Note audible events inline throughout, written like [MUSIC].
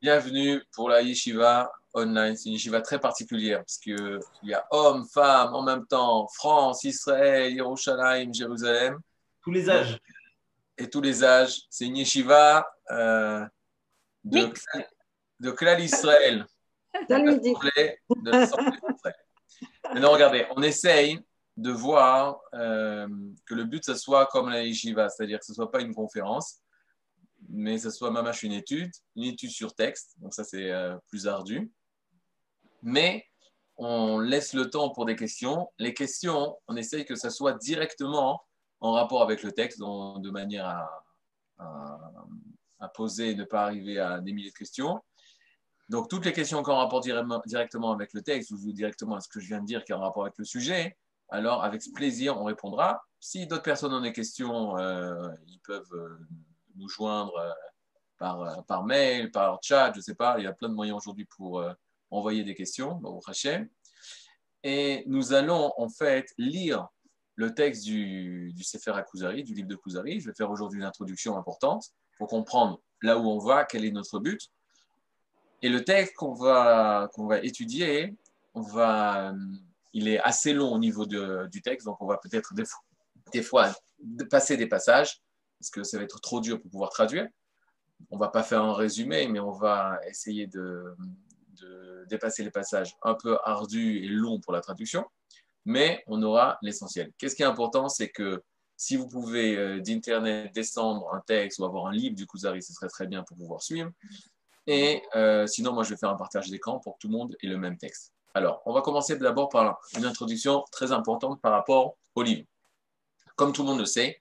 Bienvenue pour la yeshiva online. C'est une yeshiva très particulière parce qu'il y a hommes, femmes en même temps, France, Israël, Yerushalayim, Jérusalem. Tous les âges. Et tous les âges. C'est une yeshiva euh, de, de Klal [LAUGHS] Israël. De Maintenant, regardez, on essaye de voir euh, que le but, ce soit comme la yeshiva, c'est-à-dire que ce ne soit pas une conférence, mais ce soit mamache une étude, une étude sur texte, donc ça c'est euh, plus ardu. Mais on laisse le temps pour des questions. Les questions, on essaye que ça soit directement en rapport avec le texte, de manière à, poser et ne pas arriver à des milliers de questions. Donc toutes les questions qui ont rapport directement avec le texte ou directement à ce que je viens de dire qui a un rapport avec le sujet, alors avec plaisir on répondra. Si d'autres personnes ont des questions, euh, ils peuvent euh, nous joindre euh, par, euh, par mail, par chat, je ne sais pas. Il y a plein de moyens aujourd'hui pour euh, envoyer des questions Hachem. Et nous allons en fait lire le texte du, du Sefer Akuzari, du livre de Kuzari. Je vais faire aujourd'hui une introduction importante pour comprendre là où on va, quel est notre but. Et le texte qu'on va, qu'on va étudier, on va, il est assez long au niveau de, du texte, donc on va peut-être des, des fois passer des passages parce que ça va être trop dur pour pouvoir traduire. On va pas faire un résumé, mais on va essayer de, dépasser les passages un peu ardus et longs pour la traduction, mais on aura l'essentiel. Qu'est-ce qui est important, c'est que si vous pouvez euh, d'Internet descendre un texte ou avoir un livre du Kuzari, ce serait très bien pour pouvoir suivre. Et euh, sinon, moi, je vais faire un partage d'écran pour que tout le monde ait le même texte. Alors, on va commencer d'abord par une introduction très importante par rapport au livre. Comme tout le monde le sait,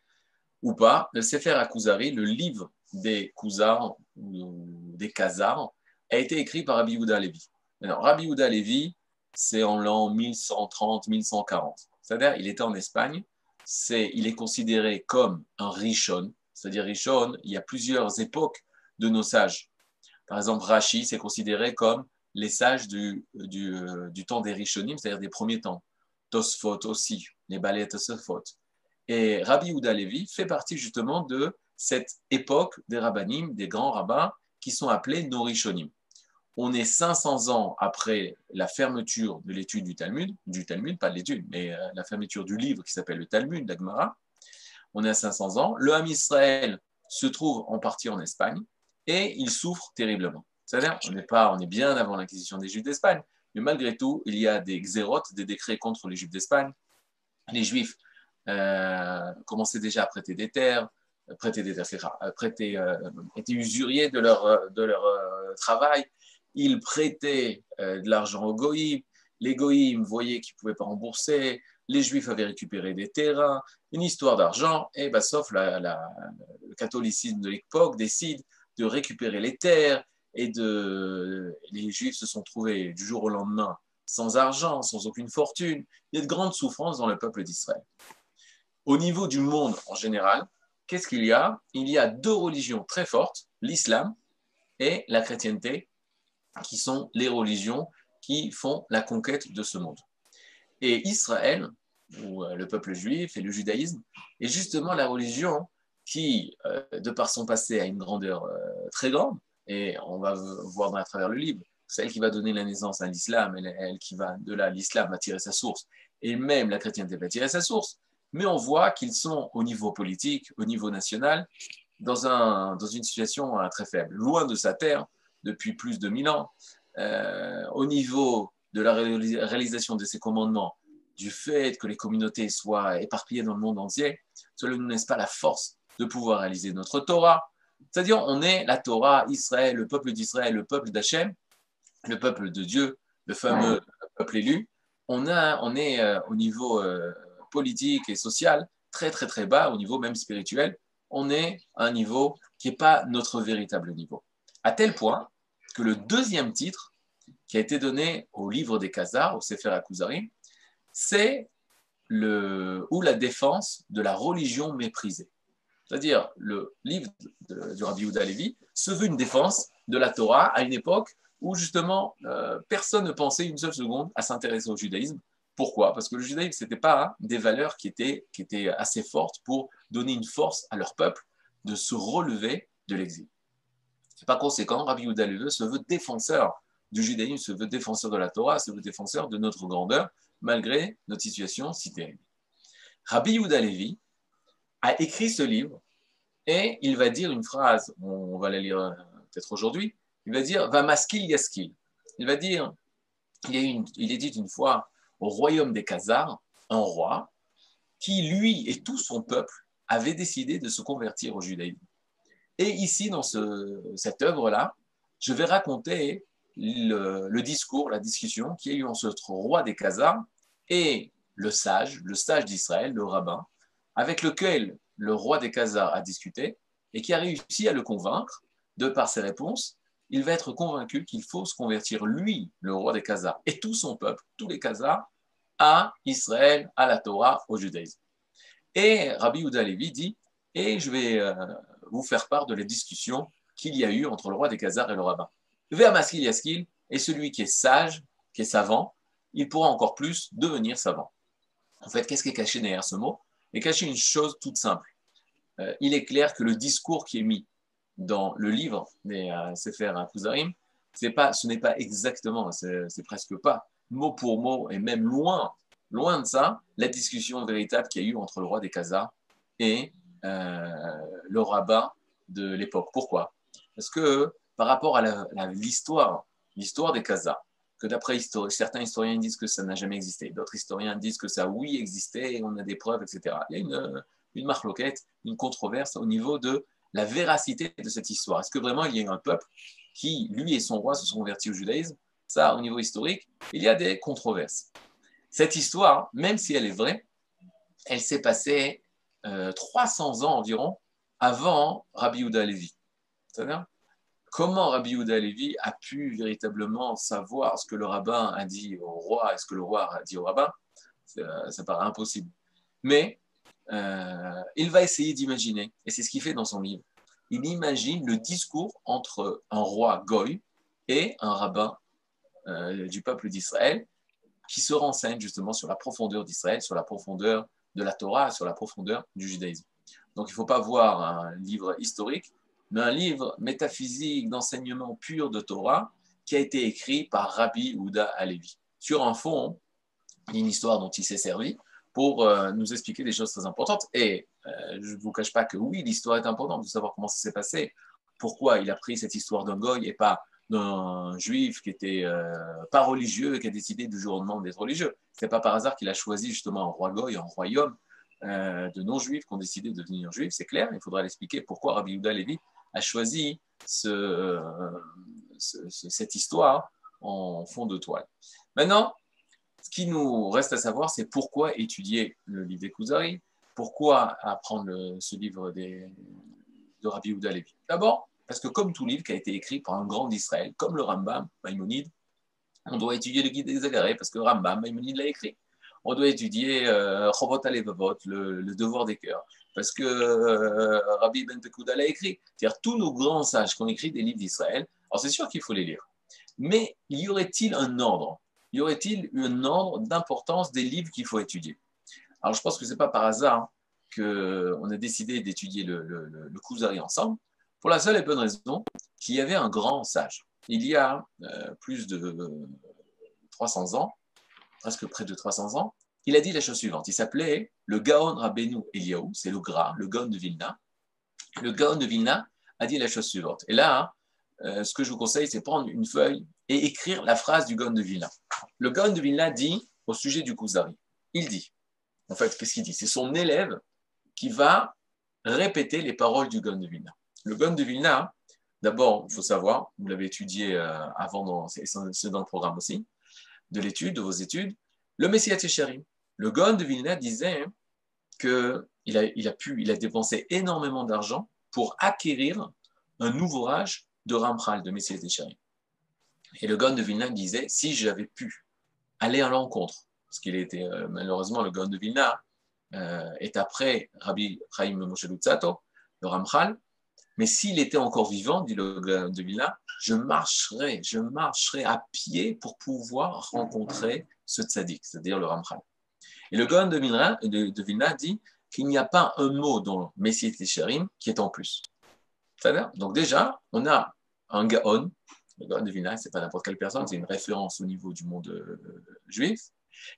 ou pas, le Sefer Akuzari, le livre des Kuzars ou des Khazars, a été écrit par Rabbi Yehuda Levi. Alors, Rabbi Yehuda Levi, c'est en l'an 1130-1140. C'est-à-dire, il était en Espagne. C'est, il est considéré comme un Rishon. C'est-à-dire, Rishon, il y a plusieurs époques de nos sages. Par exemple, Rashi, c'est considéré comme les sages du, du, euh, temps des Rishonim, c'est-à-dire des premiers temps. Tosfot aussi, les balais Tosfot. Et Rabbi Houda Levi fait partie justement de cette époque des rabbinim, des grands rabbins, qui sont appelés Norishonim. On est 500 ans après la fermeture de l'étude du Talmud, du Talmud, pas de l'étude, mais euh, la fermeture du livre qui s'appelle le Talmud d'Agmara. On est à 500 ans. Le Ham Israël se trouve en partie en Espagne et il souffre terriblement. C'est-à-dire, on est, pas, on est bien avant l'inquisition des Juifs d'Espagne, mais malgré tout, il y a des xérotes, des décrets contre les Juifs d'Espagne. Les Juifs euh, commençaient déjà à prêter des terres, prêter des terres, prêter, euh, étaient usuriers de leur, de leur euh, travail. Ils prêtaient de l'argent aux goïms. Les goïms voyaient qu'ils ne pouvaient pas rembourser. Les juifs avaient récupéré des terrains. Une histoire d'argent. Et bah, sauf le catholicisme de l'époque décide de récupérer les terres. Et de, les juifs se sont trouvés du jour au lendemain sans argent, sans aucune fortune. Il y a de grandes souffrances dans le peuple d'Israël. Au niveau du monde en général, qu'est-ce qu'il y a? Il y a deux religions très fortes, l'islam et la chrétienté, qui sont les religions qui font la conquête de ce monde. Et Israël, ou euh, le peuple juif et le judaïsme, est justement la religion qui, euh, de par son passé, a une grandeur euh, très grande, et on va voir à travers le livre, celle qui va donner la naissance à l'islam, et elle qui va, de là, l'islam va tirer sa source, et même la chrétienté va tirer sa source, mais on voit qu'ils sont au niveau politique, au niveau national, dans, un, dans une situation euh, très faible, loin de sa terre depuis plus de mille ans, euh, au niveau de la réalisation de ses commandements, du fait que les communautés soient éparpillées dans le monde entier, cela ne nous laisse pas la force de pouvoir réaliser notre Torah. C'est-à-dire, on est la Torah, Israël, le peuple d'Israël, le peuple d'Hachem, le peuple de Dieu, le fameux peuple élu. On, a, on est euh, au niveau politique et social très très très bas, au niveau même spirituel, on est à un niveau qui n'est pas notre véritable niveau. À tel point que le deuxième titre qui a été donné au livre des Khazars, au Sefer Akuzari, c'est le, ou la défense de la religion méprisée. C'est-à-dire, le livre du Rabbi Yehuda Levi se veut une défense de la Torah à une époque où justement euh, personne ne pensait une seule seconde à s'intéresser au judaïsme, pourquoi? Parce que le judaïsme, ce n'était pas des valeurs qui étaient, qui étaient assez fortes pour donner une force à leur peuple de se relever de l'exil. Par conséquent, Rabbi Yehuda se veut défenseur du judaïsme, se veut défenseur de la Torah, se veut défenseur de notre grandeur, malgré notre situation si terrible. Rabbi Yehuda a écrit ce livre et il va dire une phrase, on va la lire euh, peut-être aujourd'hui, il va dire Va maskil yaskil. Il va dire il il est dit une fois au royaume des Khazars, un roi qui, lui et tout son peuple, avait décidé de se convertir au judaïsme. Et ici, dans cette œuvre-là, je vais raconter le, discours, la discussion qui a eu entre ce roi des Khazars et le sage, le sage d'Israël, le rabbin, avec lequel le roi des Khazars a discuté et qui a réussi à le convaincre, de par ses réponses, il va être convaincu qu'il faut se convertir, lui, le roi des Khazars, et tout son peuple, tous les Khazars, à Israël, à la Torah, au judaïsme. Et Rabbi Yehuda Levi dit, et je vais euh, vous faire part de la discussion qu'il y a eu entre le roi des Khazars et le rabbin. Ve'amaskil yaskil, et celui qui est sage, qui est savant, il pourra encore plus devenir savant. En fait, qu'est-ce qui est caché derrière ce mot? Il est caché une chose toute simple. Euh, il est clair que le discours qui est mis dans le livre des euh, Sefer Kuzarim, pas, ce n'est pas exactement, c'est presque pas mot pour mot, et même loin, loin de ça, la discussion véritable qu'il y a eu entre le roi des Khazars et euh, le rabbin de l'époque. Pourquoi? Parce que par rapport à l'histoire, l'histoire des Khazars, que d'après certains historiens disent que ça n'a jamais existé, d'autres historiens disent que ça oui existé, on a des preuves, etc. Il y a une, une marloquette, une controverse au niveau de la véracité de cette histoire. Est-ce que vraiment il y a un peuple qui, lui et son roi, se sont convertis au judaïsme? Ça, au niveau historique, il y a des controverses. Cette histoire, même si elle est vraie, elle s'est passée 300 euh, ans environ avant Rabbi Yehuda Levi. Comment Rabbi Yehuda Levi a pu véritablement savoir ce que le rabbin a dit au roi et ce que le roi a dit au rabbin? Ça, ça paraît impossible. Mais euh, il va essayer d'imaginer, et c'est ce qu'il fait dans son livre. Il imagine le discours entre un roi Goy et un rabbin euh, du peuple d'Israël qui se renseigne justement sur la profondeur d'Israël, sur la profondeur de la Torah, sur la profondeur du judaïsme. Donc il ne faut pas voir un livre historique, mais un livre métaphysique d'enseignement pur de Torah qui a été écrit par Rabbi Ouda Alevi sur un fond, une histoire dont il s'est servi, pour euh, nous expliquer des choses très importantes. Et euh, je ne vous cache pas que oui, l'histoire est importante de savoir comment ça s'est passé, pourquoi il a pris cette histoire d'un goy et pas d'un juif qui était euh, pas religieux et qui a décidé du jour au lendemain d'être religieux. Ce n'est pas par hasard qu'il a choisi justement un roi goy, un royaume de non-juifs qui ont décidé de devenir juifs. C'est clair, il faudra l'expliquer pourquoi Rabbi Yehuda Levi a choisi ce, cette histoire en fond de toile. Maintenant, ce qui nous reste à savoir, c'est pourquoi étudier le livre des Kuzari, pourquoi apprendre ce livre de Rabbi Yehuda Levi. D'abord, parce que comme tout livre qui a été écrit par un grand d'Israël, comme le Rambam, Maïmonide, on doit étudier le guide des agarrés parce que Rambam, Maïmonide l'a écrit. On doit étudier euh, le, le, devoir des cœurs, parce que euh, Rabbi Ben Pekouda l'a écrit. C'est-à-dire tous nos grands sages qui ont écrit des livres d'Israël, alors c'est sûr qu'il faut les lire. Mais y aurait-il un ordre y aurait-il un ordre d'importance des livres qu'il faut étudier? Alors, je pense que ce n'est pas par hasard qu'on a décidé d'étudier le, le, ensemble, pour la seule et bonne raison qu'il y avait un grand sage. Il y a euh, plus de 300 ans, presque près de 300 ans, il a dit la chose suivante. Il s'appelait le Gaon Rabbeinu Eliaou, c'est le Gras, le Gaon de Vilna. Le Gaon de Vilna a dit la chose suivante. Et là, euh, ce que je vous conseille, c'est prendre une feuille et écrire la phrase du Gaon de Vilna. Le Gaon de Vilna dit au sujet du Kuzari, il dit, en fait, qu'est-ce qu'il dit? C'est son élève qui va répéter les paroles du Gaon de Vilna. Le Gaon de Vilna, d'abord, il faut savoir, vous l'avez étudié euh, avant, c'est dans le programme aussi, de l'étude, de vos études, le Messiah Técharim. Le Gaon de Vilna disait qu'il a, il a pu, il a dépensé énormément d'argent pour acquérir un ouvrage de Ramchal, de Messiah Técharim. Et le Gaon de Vilna disait, si j'avais pu aller à l'encontre, parce qu'il était euh, malheureusement le Gaon de Vilna euh, est après Rabbi Chaim Moshe Lutzato, le Ramchal, mais s'il était encore vivant, dit le Gaon de Vilna, je marcherais, je marcherais à pied pour pouvoir rencontrer ce tzaddik, c'est-à-dire le Ramchal. Et le Gaon de Vilna, dit qu'il n'y a pas un mot dans Messier Técharim qui est en plus. Donc déjà, on a un Gaon, le Gaon de Vilna, c'est pas n'importe quelle personne, c'est une référence au niveau du monde euh, juif,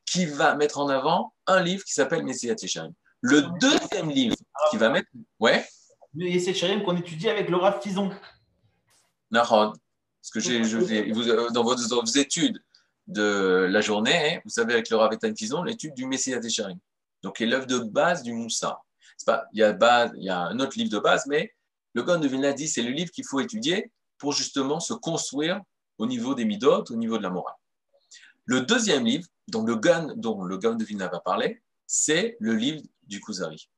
qui va mettre en avant un livre qui s'appelle Messiah Yesharim. Le deuxième livre qui va mettre. Ouais Le Yesharim qu'on étudie avec Rav Fison. Nahon. Parce que j'ai, euh, dans, vos, études de la journée, vous savez, avec le Rav Etan Fison, l'étude du Messiah Yesharim. Donc, qui est l'œuvre de base du Moussa. Pas, il, y a base, il y a un autre livre de base, mais le Gaon de Vilna dit c'est le livre qu'il faut étudier pour justement se construire au niveau des Midot, au niveau de la morale. Le deuxième livre, dont le Gaon, dont le de Vilna va parler, c'est le livre du Kuzari.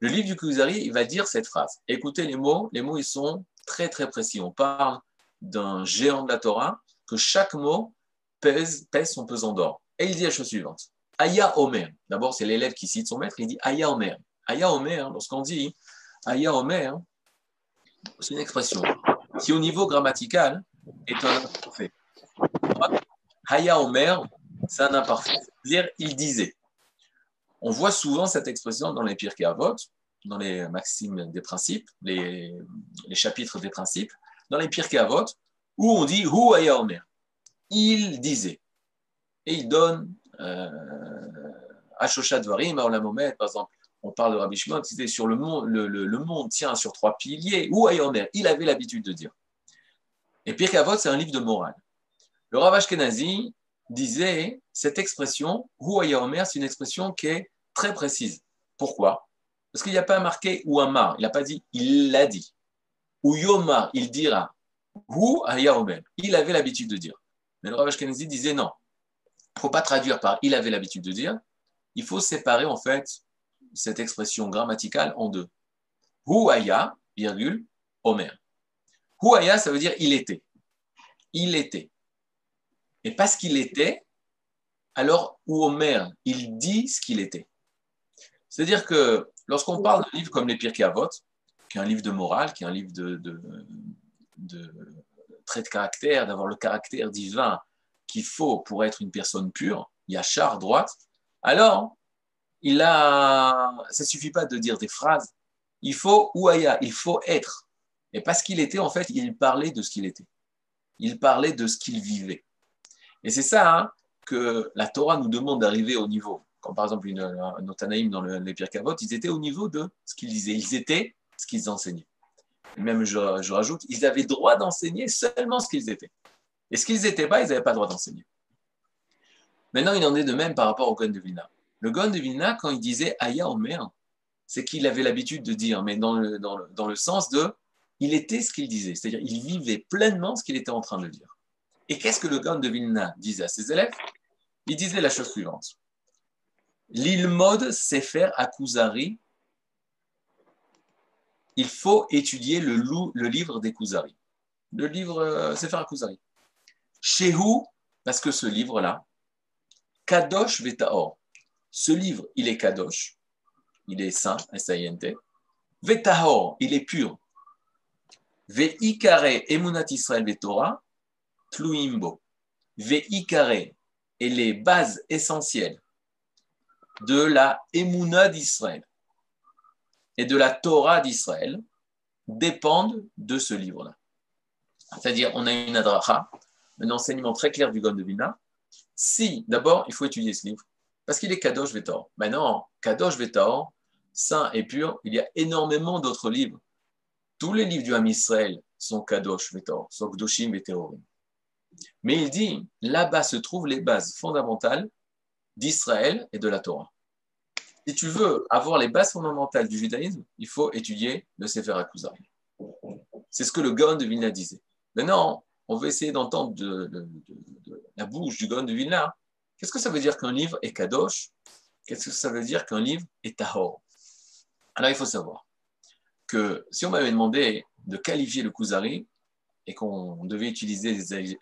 Le livre du Kuzari, il va dire cette phrase. Écoutez les mots, les mots, ils sont très très précis. On parle d'un géant de la Torah, que chaque mot pèse, pèse son pesant d'or. Et il dit la chose suivante. Aya Omer. D'abord, c'est l'élève qui cite son maître, il dit Aya Omer. Aya Omer, lorsqu'on dit Aya Omer, c'est une expression qui, au niveau grammatical, est un imparfait. Haya Omer, c'est un imparfait. C'est-à-dire, il disait. On voit souvent cette expression dans les Pirkei Avot, dans les maximes des principes, les, chapitres des principes, dans les Pirkei Avot, où on dit Hu Haya. Il disait. Et il donne euh, Ashosha Dvarim, par exemple, on parle de Rabbi Shimon, sur le monde, le, monde tient sur trois piliers, ou Ayomer, il avait l'habitude de dire. Et Pirkei Avot, c'est un livre de morale. Le Rav Ashkenazi disait, cette expression, ou Ayomer, c'est une expression qui est très précise. Pourquoi? Parce qu'il n'y a pas marqué ou Amar, il n'a pas dit, il l'a dit. Ou Yomar, il dira, ou Ayomer, il avait l'habitude de dire. Mais le Rav Ashkenazi disait non. Il ne faut pas traduire par il avait l'habitude de dire. Il faut séparer en fait cette expression grammaticale en deux. Huaya, virgule, Omer. Huaya, ça veut dire il était. Il était. Et parce qu'il était, alors ou Omer, il dit ce qu'il était. C'est-à-dire que lorsqu'on parle d'un livre comme les Pirkei Avot, qui est un livre de morale, qui est un livre de, de, de trait de caractère, d'avoir le caractère divin qu'il faut pour être une personne pure, il y a char droite, alors il a, ça suffit pas de dire des phrases. Il faut ouaya, il faut être. Et parce qu'il était, en fait, il parlait de ce qu'il était. Il parlait de ce qu'il vivait. Et c'est ça hein, que la Torah nous demande d'arriver au niveau. Comme par exemple, une, un Otanaïm dans le, les Pierre ils étaient au niveau de ce qu'ils disaient. Ils étaient ce qu'ils enseignaient. Et même, je, rajoute, ils avaient droit d'enseigner seulement ce qu'ils étaient. Et ce qu'ils n'étaient pas, ils n'avaient pas droit d'enseigner. Maintenant, il en est de même par rapport au Cohen de Vilna. Le Gon de Vilna, quand il disait Aya Omer, c'est qu'il avait l'habitude de dire, mais dans le, sens de il était ce qu'il disait, c'est-à-dire il vivait pleinement ce qu'il était en train de dire. Et qu'est-ce que le Gon de Vilna disait à ses élèves? Il disait la chose suivante L'Ilmod Sefer Akuzari, il faut étudier le, livre des Kuzari. Le livre euh, Sefer Akuzari. Shehu, parce que ce livre-là, Kadosh Vetaor, ce livre, il est kadosh, il est saint, S-A-I-N-T. Il est pur. Ve'ikare emunat Israël ve'torah, tluimbo. Ve'ikare et les bases essentielles de la emuna d'Israël et de la Torah d'Israël dépendent de ce livre-là. C'est-à-dire, on a une adracha, un enseignement très clair du God Vina. Si, d'abord, il faut étudier ce livre, parce qu'il est Kadosh Vetor. Maintenant, Kadosh Vetor, saint et pur, il y a énormément d'autres livres. Tous les livres du Ham Israël sont Kadosh Vetor, sont Kdoshim et Mais il dit, là-bas se trouvent les bases fondamentales d'Israël et de la Torah. Si tu veux avoir les bases fondamentales du judaïsme, il faut étudier le Sefer HaKuzari. C'est ce que le Gaon de Vilna disait. Maintenant, on va essayer d'entendre de, la bouche du Gaon de Vilna Qu'est-ce que ça veut dire qu'un livre est kadosh? Qu'est-ce que ça veut dire qu'un livre est tahor? Alors il faut savoir que si on m'avait demandé de qualifier le kuzari et qu'on devait utiliser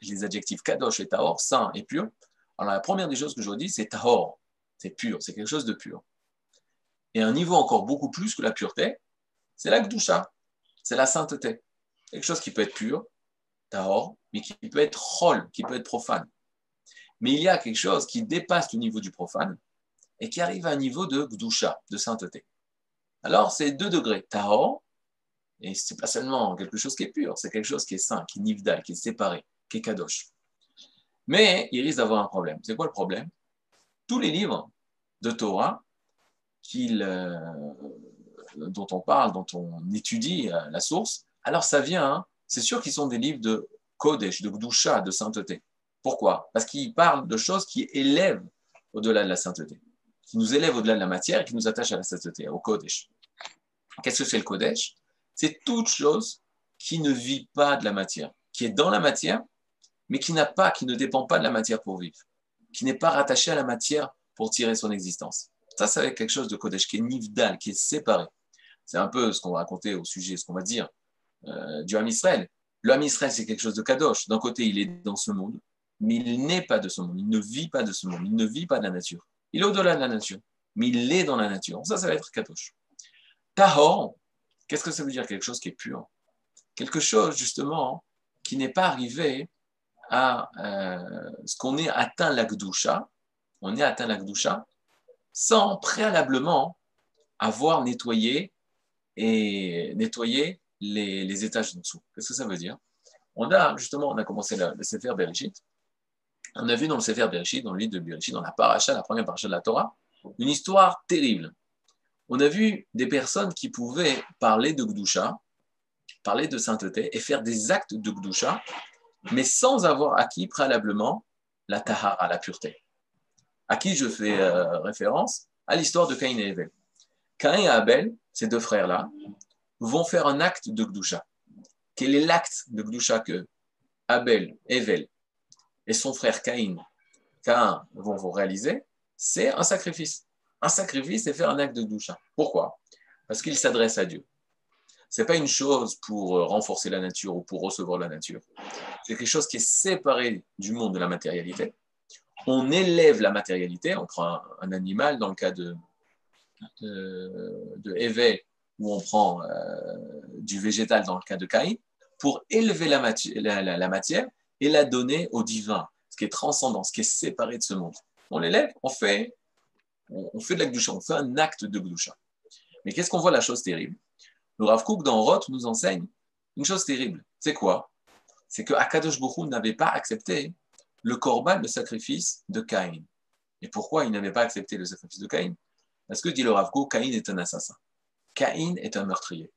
les adjectifs kadosh et tahor, saint et pur, alors la première des choses que je dis, c'est tahor, c'est pur, c'est quelque chose de pur. Et un niveau encore beaucoup plus que la pureté, c'est la gdusha, c'est la sainteté. Quelque chose qui peut être pur, tahor, mais qui peut être rol, qui peut être profane mais il y a quelque chose qui dépasse le niveau du profane et qui arrive à un niveau de gdusha, de sainteté. Alors, c'est deux degrés, tahor Et c'est pas seulement quelque chose qui est pur, c'est quelque chose qui est saint, qui est nivdal, qui est séparé, qui est kadosh. Mais il risque d'avoir un problème. C'est quoi le problème? Tous les livres de Torah euh, dont on parle, dont on étudie euh, la source, alors ça vient, hein, c'est sûr qu'ils sont des livres de Kodesh, de Gdusha, de sainteté. Pourquoi? Parce qu'ils parlent de choses qui élèvent au-delà de la sainteté, qui nous élèvent au-delà de la matière et qui nous attachent à la sainteté, au Kodesh. Qu'est-ce que c'est le Kodesh? C'est toute chose qui ne vit pas de la matière, qui est dans la matière, mais qui n'a pas, qui ne dépend pas de la matière pour vivre, qui n'est pas rattaché à la matière pour tirer son existence. Ça, c'est quelque chose de Kodesh qui est nivdal, qui est séparé. C'est un peu ce qu'on va raconter au sujet, ce qu'on va dire euh, du Ham Israël. Le Ham Israël, c'est quelque chose de Kadosh. D'un côté, il est dans ce monde, mais il n'est pas de ce monde. Il ne vit pas de ce monde. Il ne vit pas de la nature. Il est au-delà de la nature, mais il est dans la nature. Ça, ça va être Kadosh. Tahor, qu'est-ce que ça veut dire Quelque chose qui est pur? Quelque chose, justement, qui n'est pas arrivé à euh, ce qu'on est atteint l'Akdusha. On est atteint l'Akdusha sans préalablement avoir nettoyé et nettoyé les, étages en dessous. Qu'est-ce que ça veut dire? On a justement, on a commencé le, le Sefer. On a vu dans le Sefer Bereshit, dans le livre de Bereshit, dans la paracha, la première paracha de la Torah, une histoire terrible. On a vu des personnes qui pouvaient parler de Gdusha, parler de sainteté et faire des actes de Gdusha, mais sans avoir acquis préalablement la tahara, la pureté. À qui je fais euh, référence? À l'histoire de Caïn et Abel. Caïn et Abel, ces deux frères-là, vont faire un acte de Gdusha. Quel est l'acte de Gdusha que Abel, Evel et son frère Caïn, Caïn vont vous réaliser C'est un sacrifice. Un sacrifice, c'est faire un acte de Gdusha. Pourquoi? Parce qu'il s'adresse à Dieu. Ce n'est pas une chose pour euh, renforcer la nature ou pour recevoir la nature. C'est quelque chose qui est séparé du monde de la matérialité. On élève la matérialité, on prend un, animal dans le cas de, de, de où on prend euh, du végétal dans le cas de Caïn, pour élever la, matière et la donner au divin, ce qui est transcendant, ce qui est séparé de ce monde. On l'élève, on fait, on, fait de la gdusha, on fait un acte de gdusha. Mais qu'est-ce qu'on voit la chose terrible? Le Rav Kook dans Roth nous enseigne une chose terrible. C'est quoi? C'est que Akadosh Baruch n'avait pas accepté le korban, le sacrifice de Caïn. Et pourquoi il n'avait pas accepté le sacrifice de Caïn? Parce que dit le Rav Kook, Caïn est un assassin. Caïn est un meurtrier.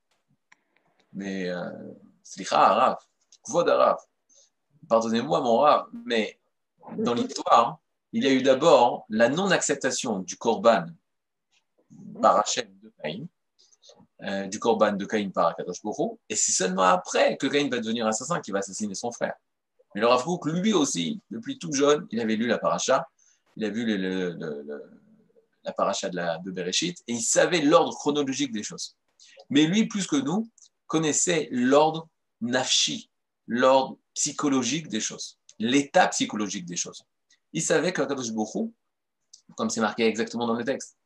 Mais, euh, slicha, Rav, kvod Rav, pardonnez-moi mon mais dans l'histoire, il y a eu d'abord la non-acceptation du korban par de Caïn, euh, du korban de Caïn par Akadosh Boro, et c'est seulement après que Caïn va devenir assassin qui va assassiner son frère. Mais le Rav lui aussi, depuis tout jeune, il avait lu la paracha, il a vu la paracha de, de Bereshit, et il savait l'ordre chronologique des choses. Mais lui, plus que nous, connaissait l'ordre nafshi, l'ordre psychologique des choses, l'état psychologique des choses. Il savait que Kadosh Bokhu, comme c'est marqué exactement dans le texte,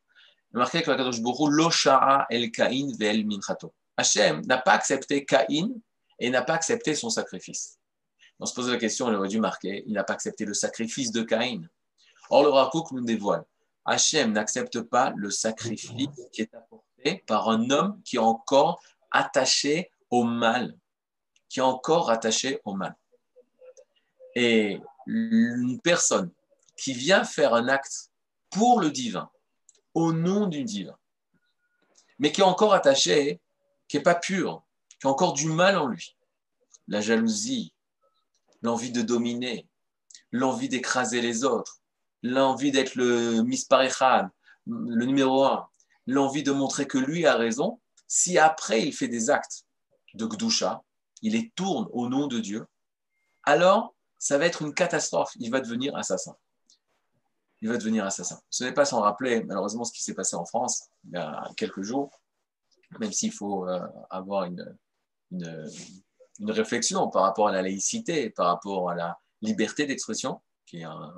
il marqué que Kadosh Bokhu, lo el Kain ve'el minchato. Hachem n'a pas accepté Caïn et n'a pas accepté son sacrifice. On se pose la question, il aurait dû marquer, il n'a pas accepté le sacrifice de Caïn. Or, le Rakouk nous dévoile, Hachem n'accepte pas le sacrifice qui est apporté par un homme qui est encore attaché au mal, qui est encore attaché au mal. Et une personne qui vient faire un acte pour le divin, au nom du divin, mais qui est encore attaché, qui n'est pas pur, qui a encore du mal en lui, la jalousie, l'envie de dominer, l'envie d'écraser les autres, l'envie d'être le misparechad, le numéro un, l'envie de montrer que lui a raison, si après il fait des actes de Gdusha, il les tourne au nom de Dieu, alors ça va être une catastrophe. Il va devenir assassin. Il va devenir assassin. Ce n'est pas sans rappeler, malheureusement, ce qui s'est passé en France il y a quelques jours, même s'il faut euh, avoir une, une réflexion par rapport à la laïcité, par rapport à la liberté d'expression, qui est un,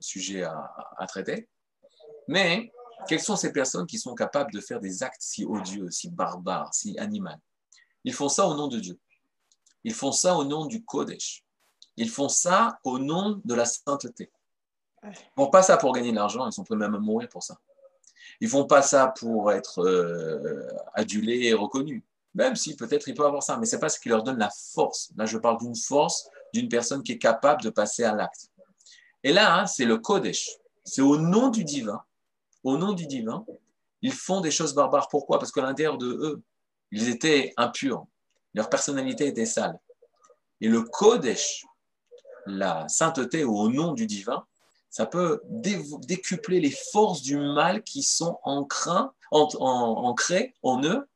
sujet à, traiter. Mais quelles sont ces personnes qui sont capables de faire des actes si odieux, si barbares, si animaux? Ils font ça au nom de Dieu. Ils font ça au nom du Kodesh. Ils font ça au nom de la sainteté. Ils ne font pas ça pour gagner de l'argent, ils sont prêts même à mourir pour ça. Ils ne font pas ça pour être euh, adulés et reconnus. Même si peut-être il peut avoir ça, mais ce n'est pas ce qui leur donne la force. Là, je parle d'une force d'une personne qui est capable de passer à l'acte. Et là, hein, c'est le Kodesh. C'est au nom du divin, au nom du divin, ils font des choses barbares. Pourquoi? Parce qu'à l'intérieur de eux, ils étaient impurs. Leur personnalité était sale. Et le Kodesh, la sainteté au nom du divin, ça peut décupler les forces du mal qui sont ancrées en eux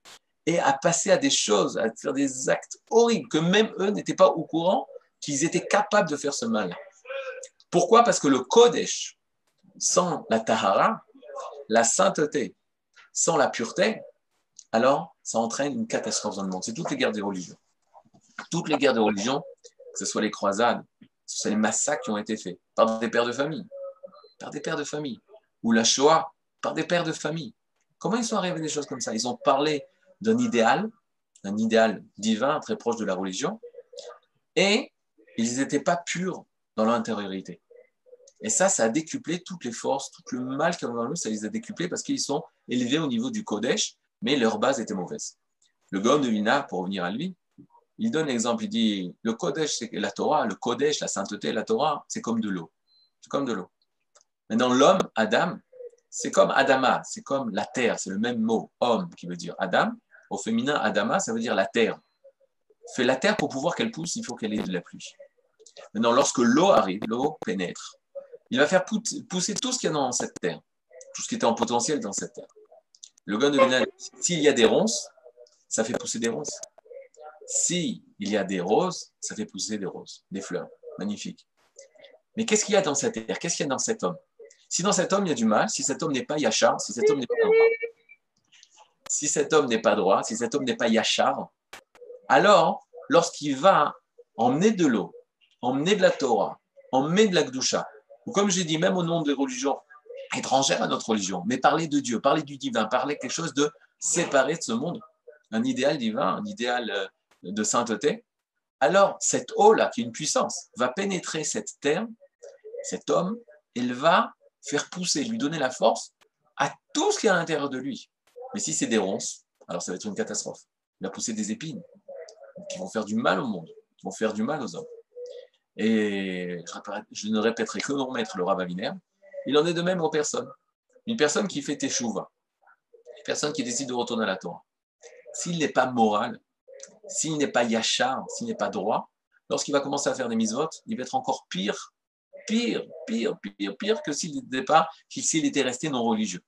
et à passer à des choses, à faire des actes horribles que même eux n'étaient pas au courant qu'ils étaient capables de faire ce mal. Pourquoi? Parce que le Kodesh, sans la Tahara, la sainteté, sans la pureté, alors ça entraîne une catastrophe dans le monde. C'est toutes les guerres des religions. Toutes les guerres de religion, que ce soit les croisades, que ce soit les massacres qui ont été faits par des pères de famille, par des pères de famille, ou la Shoah par des pères de famille. Comment ils sont arrivés des choses comme ça? Ils ont parlé d'un idéal, un idéal divin très proche de la religion, et ils n'étaient pas purs dans leur intériorité. Et ça, ça a décuplé toutes les forces, tout le mal qu'ils avaient en eux, ça les a décuplés parce qu'ils sont élevés au niveau du Kodesh, mais leur base était mauvaise. Le Gaon de Vina, pour revenir à lui, il donne l'exemple, il dit, le Kodesh, c'est la Torah, le Kodesh, la sainteté, la Torah, c'est comme de l'eau. C'est comme de l'eau. Maintenant, l'homme, Adam, c'est comme Adama, c'est comme la terre, c'est le même mot, homme, qui veut dire Adam. Au féminin, Adama, ça veut dire la terre. Fait la terre pour pouvoir qu'elle pousse, il faut qu'elle ait de la pluie. Maintenant, lorsque l'eau arrive, l'eau pénètre, il va faire pousser tout ce qu'il y a dans cette terre, tout ce qui était en potentiel dans cette terre. Le gars de s'il y a des ronces, ça fait pousser des ronces. S'il y a des roses, ça fait pousser des roses, des fleurs. Magnifique. Mais qu'est-ce qu'il y a dans cette terre? Qu'est-ce qu'il y a dans cet homme? Si dans cet homme il y a du mal, si cet homme n'est pas yachar, si cet homme n'est pas droit, si cet homme n'est pas droit, yachar, alors lorsqu'il va emmener de l'eau, emmener de la Torah, emmener de la Gdusha, ou comme j'ai dit, même au nom des religions étrangères à notre religion, mais parler de Dieu, parler du divin, parler quelque chose de séparé de ce monde, un idéal divin, un idéal euh, de sainteté, alors cette eau-là, qui est une puissance, va pénétrer cette terre, cet homme, il va faire pousser, lui donner la force à tout ce qui est à l'intérieur de lui. Mais si c'est des ronces, alors ça va être une catastrophe. Il va pousser des épines qui vont faire du mal au monde, qui vont faire du mal aux hommes. Et je ne répéterai que mon maître, le Ravaviner, il en est de même aux personnes. Une personne qui fait teshuva, une personne qui décide de retourner à la Torah, s'il n'est pas moral, s'il n'est pas yachar, s'il n'est pas droit, lorsqu'il va commencer à faire des mises-votes, il va être encore pire, pire, pire, pire, pire que s'il était resté non religieux.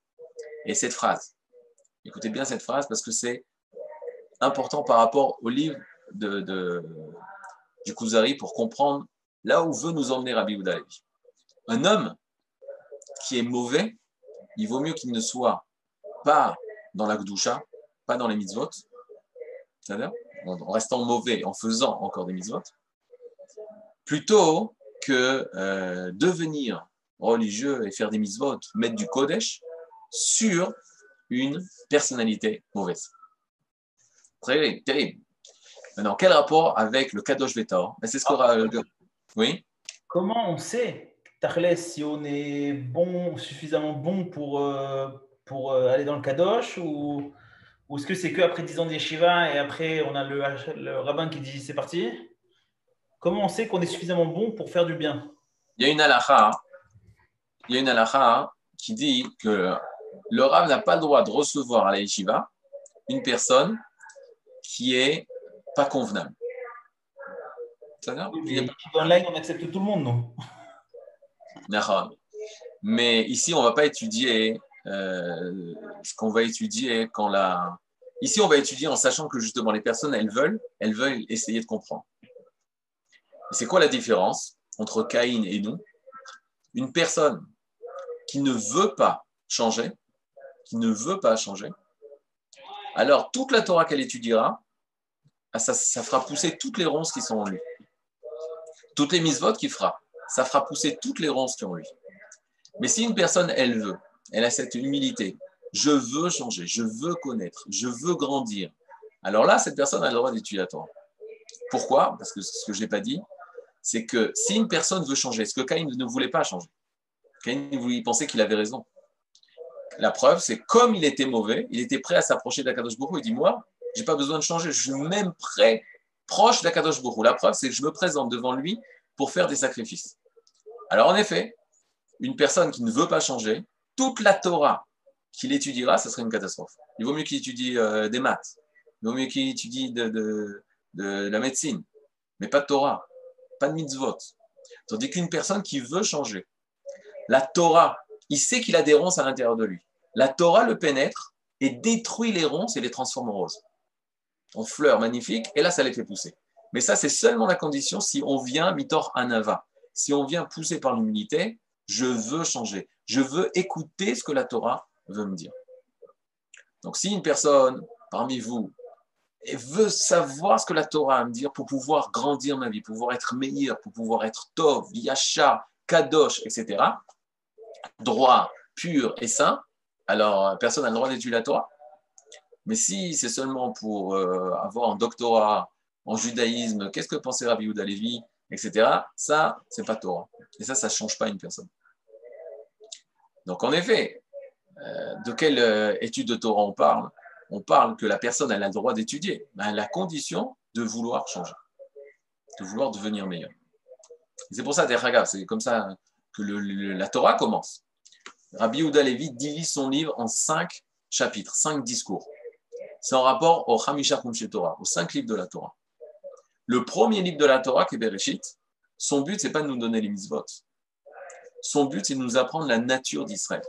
Et cette phrase, écoutez bien cette phrase parce que c'est important par rapport au livre de, du Kuzari pour comprendre là où veut nous emmener Rabbi Levi. Un homme qui est mauvais, il vaut mieux qu'il ne soit pas dans la Gdusha, pas dans les mitzvot, c'est-à-dire en restant mauvais, en faisant encore des mitzvot, plutôt que euh, devenir religieux et faire des mitzvot, mettre du kodesh sur une personnalité mauvaise. Très terrible. Maintenant, quel rapport avec le Kadosh Vetor? C'est ce qu'aura. Oui Comment on sait, Tarles, si on est bon, suffisamment bon pour, euh, pour euh, aller dans le Kadosh ou, ou est-ce que c'est qu'après 10 ans de et après on a le, le rabbin qui dit c'est parti? Comment on sait qu'on est suffisamment bon pour faire du bien? Il y a une halakha, il y a une halakha qui dit que le rabbin n'a pas le droit de recevoir à la yeshiva une personne qui est pas convenable. Online, on accepte tout le monde, non? Mais ici, on ne va pas étudier euh, ce qu'on va étudier quand la. Ici, on va étudier en sachant que justement les personnes, elles veulent, elles veulent essayer de comprendre. C'est quoi la différence entre Caïn et nous? Une personne qui ne veut pas changer, qui ne veut pas changer, alors toute la Torah qu'elle étudiera, ah, ça, ça, fera pousser toutes les ronces qui sont en lui. Toutes les mises-votes qu'il fera, ça fera pousser toutes les ronces qui sont en lui. Mais si une personne, elle veut, elle a cette humilité, je veux changer, je veux connaître, je veux grandir, alors là, cette personne a le droit d'étudier la Torah. Pourquoi? Parce que ce que je n'ai pas dit, c'est que si une personne veut changer, ce que Caïn ne voulait pas changer, Caïn il pensait qu'il avait raison. La preuve, c'est comme il était mauvais, il était prêt à s'approcher d'Akadosh Baruch Il dit Moi, Je n'ai pas besoin de changer. Je suis même prêt, proche d'Akadosh Bourou. La preuve, c'est que je me présente devant lui pour faire des sacrifices. Alors, en effet, une personne qui ne veut pas changer, toute la Torah qu'il étudiera, ce serait une catastrophe. Il vaut mieux qu'il étudie euh, des maths. Il vaut mieux qu'il étudie de, la médecine. Mais pas de Torah, pas de mitzvot. Tandis qu'une personne qui veut changer, la Torah, il sait qu'il a des ronces à l'intérieur de lui. La Torah le pénètre et détruit les ronces et les transforme en roses. En fleurs magnifiques, et là, ça les fait pousser. Mais ça, c'est seulement la condition si on vient mitor anava. Si on vient pousser par l'humilité, je veux changer. Je veux écouter ce que la Torah veut me dire. Donc, si une personne parmi vous veut savoir ce que la Torah a à me dire pour pouvoir grandir ma vie, pour pouvoir être meilleur, pour pouvoir être tov, yasha, kadosh, etc., droit, pur et saint, alors personne n'a le droit d'étudier la Torah. Mais si c'est seulement pour euh, avoir un doctorat en judaïsme, qu'est-ce que pensait Rabbi Yehuda etc., ça, c'est pas Torah. Et ça, ça ne change pas une personne. Donc en effet, euh, de quelle euh, étude de Torah on parle? On parle que la personne elle a le droit d'étudier, mais elle a la condition de vouloir changer, de vouloir devenir meilleur. C'est pour ça, c'est comme ça que la Torah commence. Rabbi Yehuda Levi divise son livre en cinq chapitres, cinq discours. C'est en rapport au Hamisha Kumshe Torah, aux cinq livres de la Torah. Le premier livre de la Torah, qui est Bereshit, son but, c'est pas de nous donner les mitzvot. Son but, c'est de nous apprendre la nature d'Israël.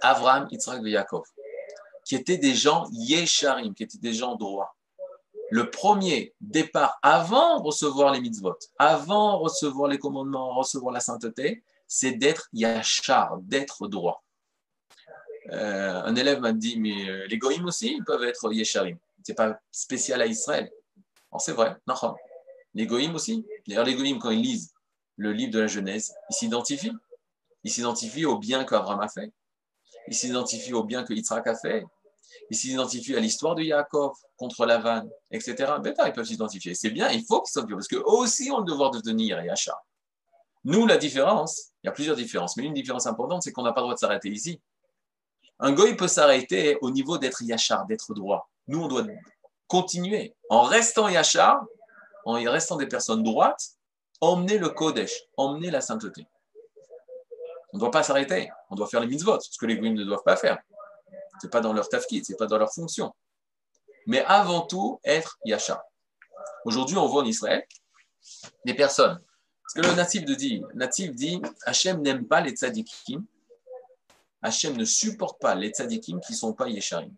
Avram, Yitzhak et Yaakov, qui étaient des gens yesharim, qui étaient des gens droits. Le premier départ, avant de recevoir les mitzvot, avant de recevoir les commandements, recevoir la sainteté, c'est d'être yachar, d'être droit. Euh, un élève m'a dit, mais euh, les goïms aussi, ils peuvent être yesharim. Ce n'est pas spécial à Israël. C'est vrai. Les goïms aussi. D'ailleurs, les goïms, quand ils lisent le livre de la Genèse, ils s'identifient. Ils s'identifient au bien qu'Abraham a fait. Ils s'identifient au bien que a fait. Ils s'identifient à l'histoire de Yaakov contre Lavan, etc. Bêta, ils peuvent s'identifier. C'est bien, il faut qu'ils soient parce qu'eux aussi ont le devoir de tenir Yachar. Nous, la différence, il y a plusieurs différences, mais une différence importante, c'est qu'on n'a pas le droit de s'arrêter ici. Un goy peut s'arrêter au niveau d'être Yachar, d'être droit. Nous, on doit continuer. En restant Yachar, en restant des personnes droites, emmener le Kodesh, emmener la sainteté. On ne doit pas s'arrêter. On doit faire les mitzvot, ce que les goyim ne doivent pas faire. Ce n'est pas dans leur tafkid, ce n'est pas dans leur fonction. Mais avant tout, être Yachar. Aujourd'hui, on voit en Israël des personnes parce que le natif dit, natif dit Hachem n'aime pas les tzadikim. Hachem ne supporte pas les tzadikim qui ne sont pas yesharim.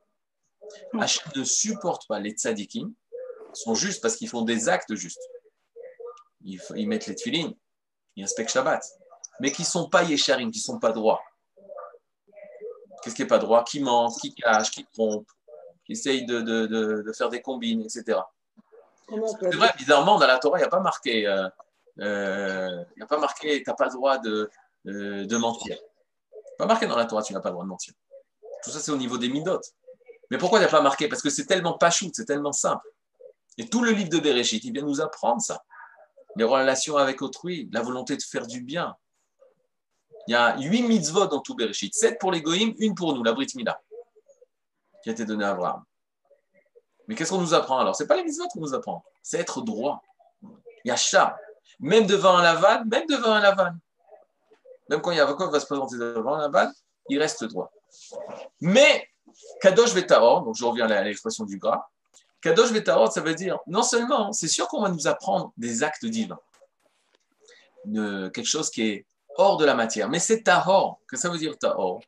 Hachem ne supporte pas les tzadikim sont justes parce qu'ils font des actes justes. Ils, mettent les tefillin, ils respectent Shabbat, mais qui ne sont pas yesharim, qui ne sont pas droits. Qu'est-ce qui n'est pas droit? Qui ment, qui cache, qui trompe, qui essaye de, faire des combines, etc. C'est vrai, bizarrement, dans la Torah, il n'y a pas marqué. Euh, euh, a pas marqué, tu n'as pas le droit de, euh, de mentir. Pas marqué dans la Torah, tu n'as pas le droit de mentir. Tout ça, c'est au niveau des midotes. Mais pourquoi il n'y a pas marqué? Parce que c'est tellement pachout, c'est tellement simple. Et tout le livre de Bereshit, il vient nous apprendre ça. Les relations avec autrui, la volonté de faire du bien. Il y a huit mitzvot dans tout Bereshit. Sept pour les une pour nous, la Brit Mila, qui a été donnée à Abraham. Mais qu'est-ce qu'on nous apprend alors? Ce n'est pas les mitzvot qu'on nous apprend, c'est être droit. Il y a chat, même devant un Lavan, même devant un Lavan. Même quand Yaakov va se présenter devant un Lavan, il reste droit. Mais Kadosh Vetaror, donc je reviens à l'expression du gras, Kadosh Vetaror, ça veut dire non seulement, c'est sûr qu'on va nous apprendre des actes divins, quelque chose qui est hors de la matière, mais c'est Tahor. Que ça veut dire Tahor?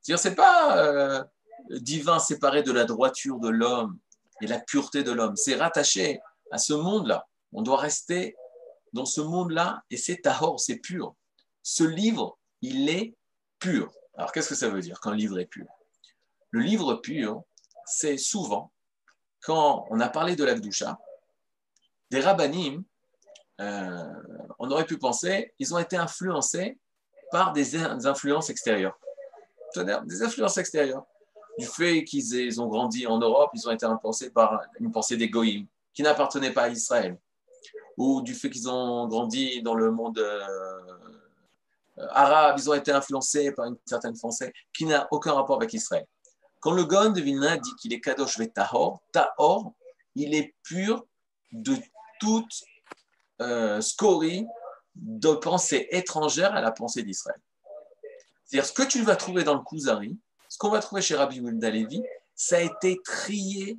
C'est-à-dire, c'est pas euh, divin séparé de la droiture de l'homme et la pureté de l'homme, c'est rattaché à ce monde-là. On doit rester dans ce monde-là et c'est tahor, c'est pur. Ce livre, il est pur. Alors qu'est-ce que ça veut dire qu'un livre est pur? Le livre pur, c'est souvent, quand on a parlé de l'Akdoucha, des rabbinim, euh, on aurait pu penser, ils ont été influencés par des, influences extérieures. Des influences extérieures. Du fait qu'ils ont grandi en Europe, ils ont été influencés par une pensée des goïms, qui n'appartenait pas à Israël ou du fait qu'ils ont grandi dans le monde euh, arabe, ils ont été influencés par une certaine pensée qui n'a aucun rapport avec Israël. Quand le Gaon de Vilna dit qu'il est Kadosh Tahor, Tahor, il est pur de toute euh, scorie de pensée étrangère à la pensée d'Israël. C'est-à-dire, ce que tu vas trouver dans le Kuzari, ce qu'on va trouver chez Rabbi Yehuda Levi, ça a été trié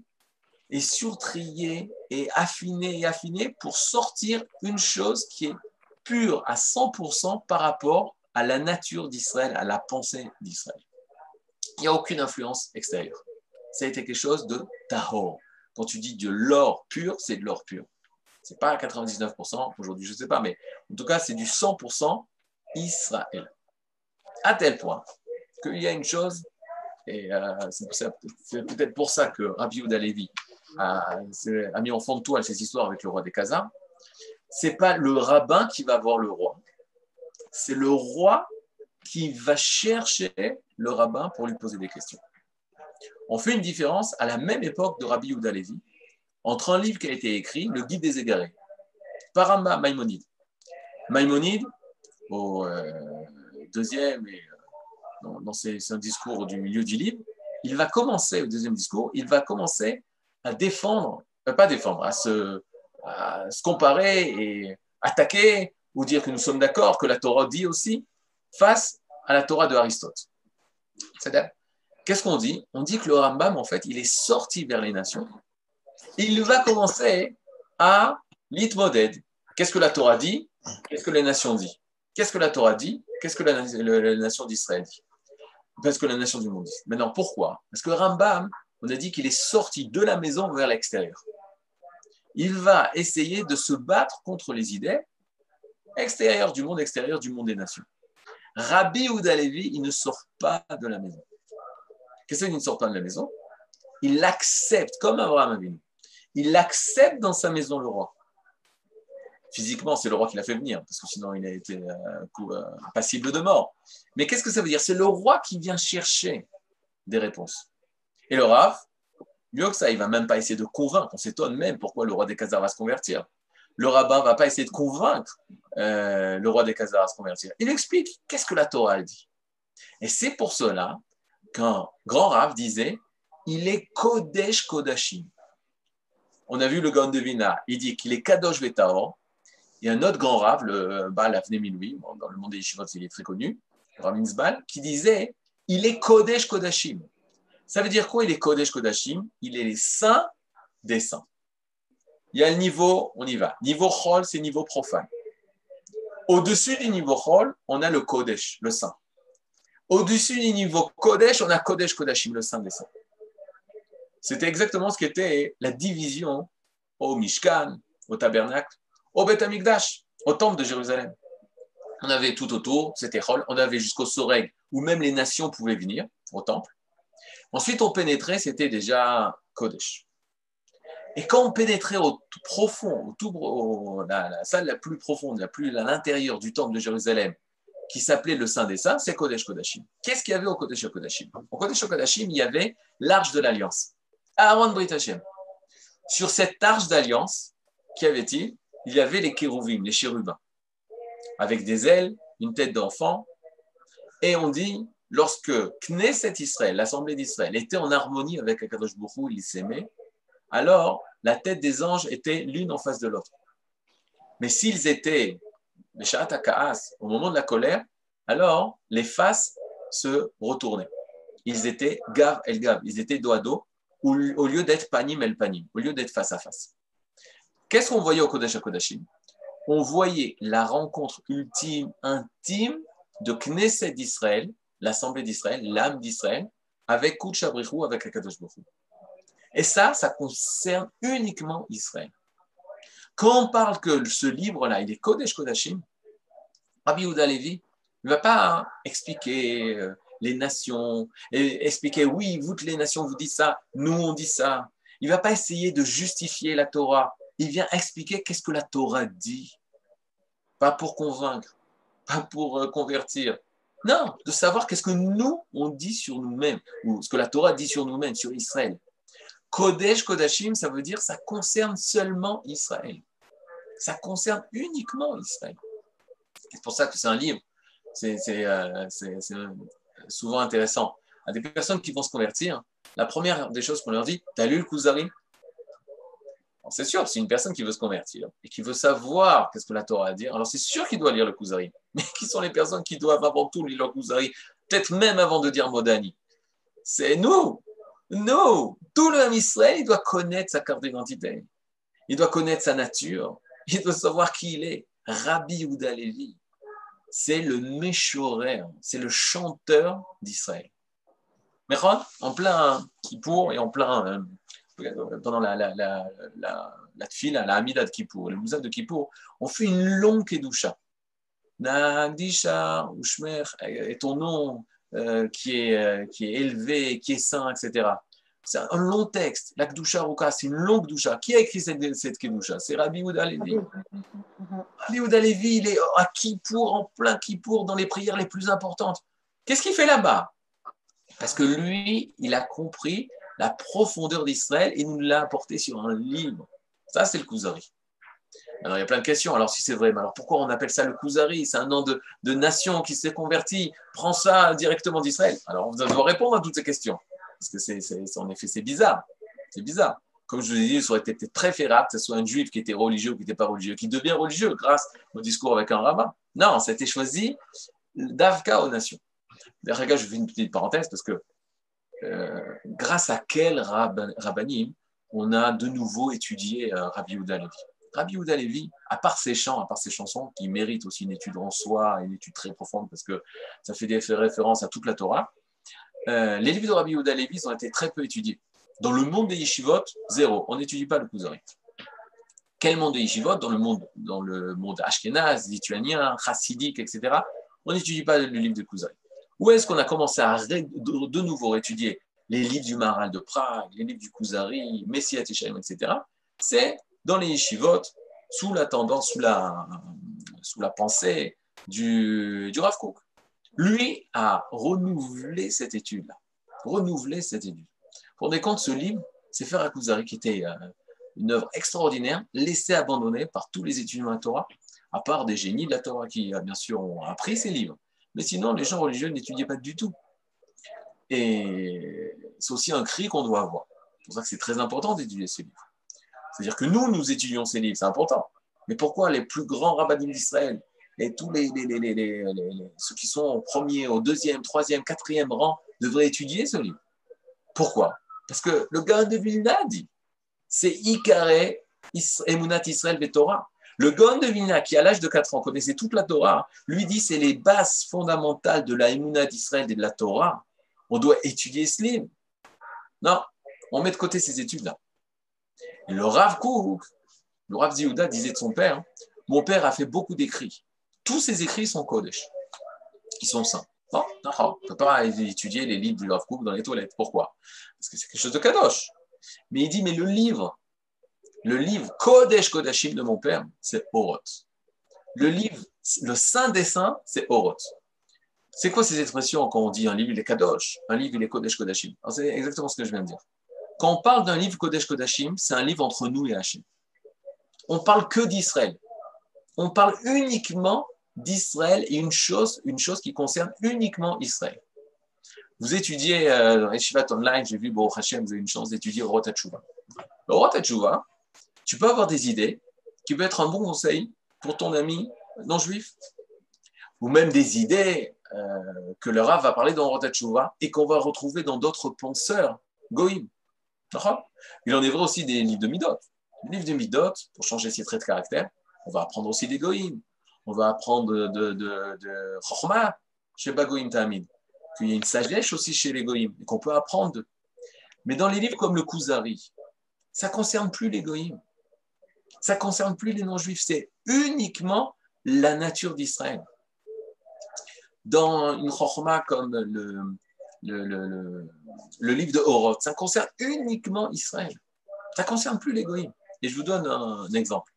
et surtrié et affiné et affiné pour sortir une chose qui est pure à 100% par rapport à la nature d'Israël, à la pensée d'Israël. Il n'y a aucune influence extérieure. Ça a été quelque chose de tahor. Quand tu dis de l'or pur, c'est de l'or pur. C'est pas à 99%, aujourd'hui je ne sais pas, mais en tout cas c'est du 100% Israël. À tel point qu'il y a une chose, et euh, c'est peut-être pour ça que Rabbi Yehuda Levi a, mis en fond de toile ces histoires avec le roi des Khazars, c'est pas le rabbin qui va voir le roi, c'est le roi qui va chercher le rabbin pour lui poser des questions. On fait une différence à la même époque de Rabbi Yehuda Levi entre un livre qui a été écrit, le Guide des égarés, par Maïmonide. Maïmonide, au euh, deuxième, et, euh, dans, un discours du milieu du livre, il va commencer, au deuxième discours, il va commencer à défendre, euh, pas défendre, à à se comparer et attaquer ou dire que nous sommes d'accord, que la Torah dit aussi, face à la Torah de Aristote. Qu'est-ce qu'on dit? On dit que le Rambam, en fait, il est sorti vers les nations. Il va commencer à l'itmoded. Qu'est-ce que la Torah dit? Qu'est-ce que les nations disent? Qu'est-ce que la Torah dit? Qu'est-ce que la, nation d'Israël dit? Parce que la nation du monde dit? Maintenant, pourquoi? Parce que Rambam, on a dit qu'il est sorti de la maison vers l'extérieur. Il va essayer de se battre contre les idées extérieures du monde, extérieur du monde des nations. Rabbi Oudalevi, il ne sort pas de la maison. Qu'est-ce qu'il ne sort pas de la maison? Il accepte, comme Abraham Avinu, il accepte dans sa maison le roi. Physiquement, c'est le roi qui l'a fait venir, parce que sinon il a été euh, euh, passible de mort. Mais qu'est-ce que ça veut dire? C'est le roi qui vient chercher des réponses. Et le Rav, mieux que ça, il va même pas essayer de convaincre. On s'étonne même pourquoi le roi des Khazars va se convertir. Le rabbin va pas essayer de convaincre euh, le roi des Khazars se convertir. Il explique qu'est-ce que la Torah dit. Et c'est pour cela qu'un grand Rav disait il est Kodesh Kodashim. On a vu le Gaon de Vina, il dit qu'il est Kadosh Vetaor. Il y a un autre grand Rav, le Baal Avne Miloui, dans le monde des Yeshivot, il est très connu, Zbal, qui disait il est Kodesh Kodashim. Ça veut dire quoi Il est Kodesh Kodashim? Il est les saints des saints. Il y a le niveau, on y va. Niveau Chol, c'est niveau profane. Au-dessus du niveau Chol, on a le Kodesh, le saint. Au-dessus du niveau Kodesh, on a Kodesh Kodashim, le saint des saints. C'était exactement ce qui était la division au Mishkan, au tabernacle, au Beth Amikdash, au temple de Jérusalem. On avait tout autour, c'était Chol, on avait jusqu'au Soreg, où même les nations pouvaient venir au temple. Ensuite, on pénétrait, c'était déjà Kodesh. Et quand on pénétrait au tout profond, au tout, la, salle la plus profonde, la plus à l'intérieur du temple de Jérusalem, qui s'appelait le Saint des Saints, c'est Kodesh Kodashim. Qu'est-ce qu'il y avait au Kodesh Kodashim? Au Kodesh Kodashim, il y avait l'arche de l'Alliance. Aaron Brit Sur cette arche d'alliance, qu'y avait-il? Il y avait les kérouvim, les chérubins, avec des ailes, une tête d'enfant. Et on dit, lorsque Knesset Israël, l'Assemblée d'Israël, était en harmonie avec Akadosh Baruch il s'aimait, alors la tête des anges était l'une en face de l'autre. Mais s'ils étaient au moment de la colère, alors les faces se retournaient. Ils étaient gav el gav, ils étaient dos à dos, au lieu d'être panim el panim, au lieu d'être face à face. Qu'est-ce qu'on voyait au Kodesh HaKodashim? On voyait la rencontre ultime, intime de Knesset d'Israël, l'Assemblée d'Israël, l'âme d'Israël, avec Kutch avec Akadosh Baruch et ça, ça concerne uniquement Israël. Quand on parle que ce livre-là, il est Kodesh Kodashim, Rabbi Yehuda Levi ne va pas expliquer euh, les nations, et expliquer, oui, vous, les nations, vous dites ça, nous, on dit ça. Il ne va pas essayer de justifier la Torah. Il vient expliquer qu'est-ce que la Torah dit. Pas pour convaincre, pas pour euh, convertir. Non, de savoir qu'est-ce que nous, on dit sur nous-mêmes, ou ce que la Torah dit sur nous-mêmes, sur Israël. Kodesh, Kodashim, ça veut dire ça concerne seulement Israël. Ça concerne uniquement Israël. C'est pour ça que c'est un livre. C'est euh, souvent intéressant. À des personnes qui vont se convertir, La première des choses qu'on leur dit, t'as lu le Kuzari c'est sûr, c'est une personne qui veut se convertir et qui veut savoir qu'est-ce que la Torah a à dire. Alors c'est sûr qu'il doit lire le Kuzari. [LAUGHS] Mais qui sont les personnes qui doivent avant tout lire le Kuzari Peut-être même avant de dire Modani? C'est nous. Nous. Tout le homme Israël, il doit connaître sa carte d'identité. Il doit connaître sa nature. Il doit savoir qui il est. Rabbi Ouda Levi. C'est le Méchorer. C'est le chanteur d'Israël. Mais en plein Kippour et en plein euh, pendant la, la, la, la, la tfila, la Hamida de Kippour, le Mouzak de Kippour, on fait une longue Kedusha. Nagdisha, Ushmer, et ton nom euh, qui, est, euh, qui est élevé, qui est saint, etc. C'est un long texte. La Kedusha Ruka, c'est une longue Kedusha. Qui a écrit cette, cette Kedusha C'est Rabbi Ouda Levi. Rabbi Ouda Levi, il est à Kippour, en plein Kippour, dans les prières les plus importantes. Qu'est-ce qu'il fait là-bas? Parce que lui, il a compris la profondeur d'Israël et nous l'a apporté sur un livre. Ça, c'est le Kuzari. Alors, il y a plein de questions. Alors, si c'est vrai, mais alors pourquoi on appelle ça le Kuzari C'est un nom de, nation qui s'est converti. Prends ça directement d'Israël. Alors, vous devez répondre à toutes ces questions. Parce que, c'est, en effet, c'est bizarre. C'est bizarre. Comme je vous ai dit, ça aurait été préférable que ce soit un juif qui était religieux ou qui n'était pas religieux, qui devient religieux grâce au discours avec un rabbin. Non, ça a été choisi d'Avka aux nations. D'ailleurs, je fais une petite parenthèse parce que euh, grâce à quel rabbanim on a de nouveau étudié euh, Rabbi Yehuda Levi. Rabbi Yehuda Levi, à part ses chants, à part ses chansons, qui méritent aussi une étude en soi, une étude très profonde, parce que ça fait des références à toute la Torah, euh, les livres de Rabbi Yehuda Levi ont été très peu étudiés. Dans le monde des yeshivot, zéro. On n'étudie pas le Kuzari. Quel monde des yeshivot? Dans le monde, dans lituanien, chassidique, etc. On n'étudie pas le livre de Kuzari. Où est-ce qu'on a commencé à de nouveau étudier les livres du Maral de Prague, les livres du Kuzari, Messiah Teshaim, etc. C'est dans les yeshivot, sous la tendance, sous la, pensée du, du Rav Kook. Lui a renouvelé cette étude-là, renouvelé cette étude. Pour des comptes, ce livre, c'est Faire Kuzari, qui était euh, une œuvre extraordinaire, laissée abandonnée par tous les étudiants de la Torah, à part des génies de la Torah qui, bien sûr, ont appris ces livres. Mais sinon, les gens religieux n'étudiaient pas du tout. Et c'est aussi un cri qu'on doit avoir. C'est pour ça que c'est très important d'étudier ces livres. C'est-à-dire que nous, nous étudions ces livres, c'est important. Mais pourquoi les plus grands rabbinim d'Israël et tous les, ceux qui sont au premier, au deuxième, troisième, quatrième rang devraient étudier ce livre Pourquoi? Parce que le gars de Vilna dit c'est Ikare Emunat Israël Torah. Le Gaon de Vilna, qui à l'âge de 4 ans connaissait toute la Torah, lui dit c'est les bases fondamentales de la Emunat d'Israël et de la Torah. On doit étudier ce livre. Non, on met de côté ces études-là. Le Rav Kouk, le Rav Ziouda disait de son père Mon père a fait beaucoup d'écrits. Tous ses écrits sont Kodesh, qui sont saints. Non, non, on ne peut pas étudier les livres du Rav Kouk dans les toilettes. Pourquoi? Parce que c'est quelque chose de Kadosh. Mais il dit Mais le livre le livre Kodesh Kodashim de mon père, c'est Oroth. Le livre, le saint des saints, c'est Oroth. C'est quoi ces expressions quand on dit un livre, il est Kadosh, un livre, il est Kodesh Kodashim C'est exactement ce que je viens de dire. Quand on parle d'un livre Kodesh Kodashim, c'est un livre entre nous et Hachim. On parle que d'Israël. On parle uniquement d'Israël et une chose, qui concerne uniquement Israël. Vous étudiez euh, dans Online, j'ai vu, bon, Hachem, vous avez une chance d'étudier Roth Le Roth tu peux avoir des idées qui peuvent être un bon conseil pour ton ami non juif, ou même des idées euh, que le Rav va parler dans Rotatchouva et qu'on va retrouver dans d'autres penseurs, Goïm. Il en est vrai aussi des livres de Midot. Les livres de Midot, pour changer ses traits de caractère, on va apprendre aussi des Goïm. On va apprendre de, de, Chochma chez Bagoïm Tamid. Qu'il y a une sagesse aussi chez les Goïm et qu'on peut apprendre Mais dans les livres comme le Kuzari, ça ne concerne plus les Goïm ça ne concerne plus les non-juifs, c'est uniquement la nature d'Israël. Dans une chokhmah comme le, le, le, livre de Horoth, ça concerne uniquement Israël. Ça ne concerne plus l'égoïme. Et je vous donne un, exemple.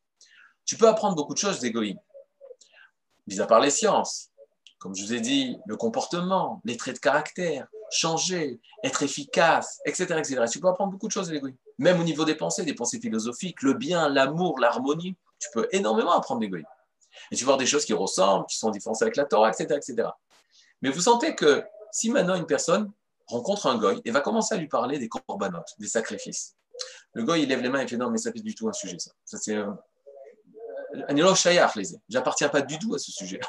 Tu peux apprendre beaucoup de choses d'égoïme, mis à part les sciences. Comme je vous ai dit, le comportement, les traits de caractère, changer, être efficace, etc. etc. Tu peux apprendre beaucoup de choses d'égoïme. Même au niveau des pensées, des pensées philosophiques, le bien, l'amour, l'harmonie, tu peux énormément apprendre l'égoïsme. Et tu vois des choses qui ressemblent, qui sont différentes avec la Torah, etc., etc. Mais vous sentez que si maintenant une personne, rencontre un goy et va commencer à lui parler des corbanotes, des sacrifices. Le goy, il lève les mains et fait non, mais ça fait du tout un sujet, ça. Ça, c'est. Euh, J'appartiens pas du tout à ce sujet.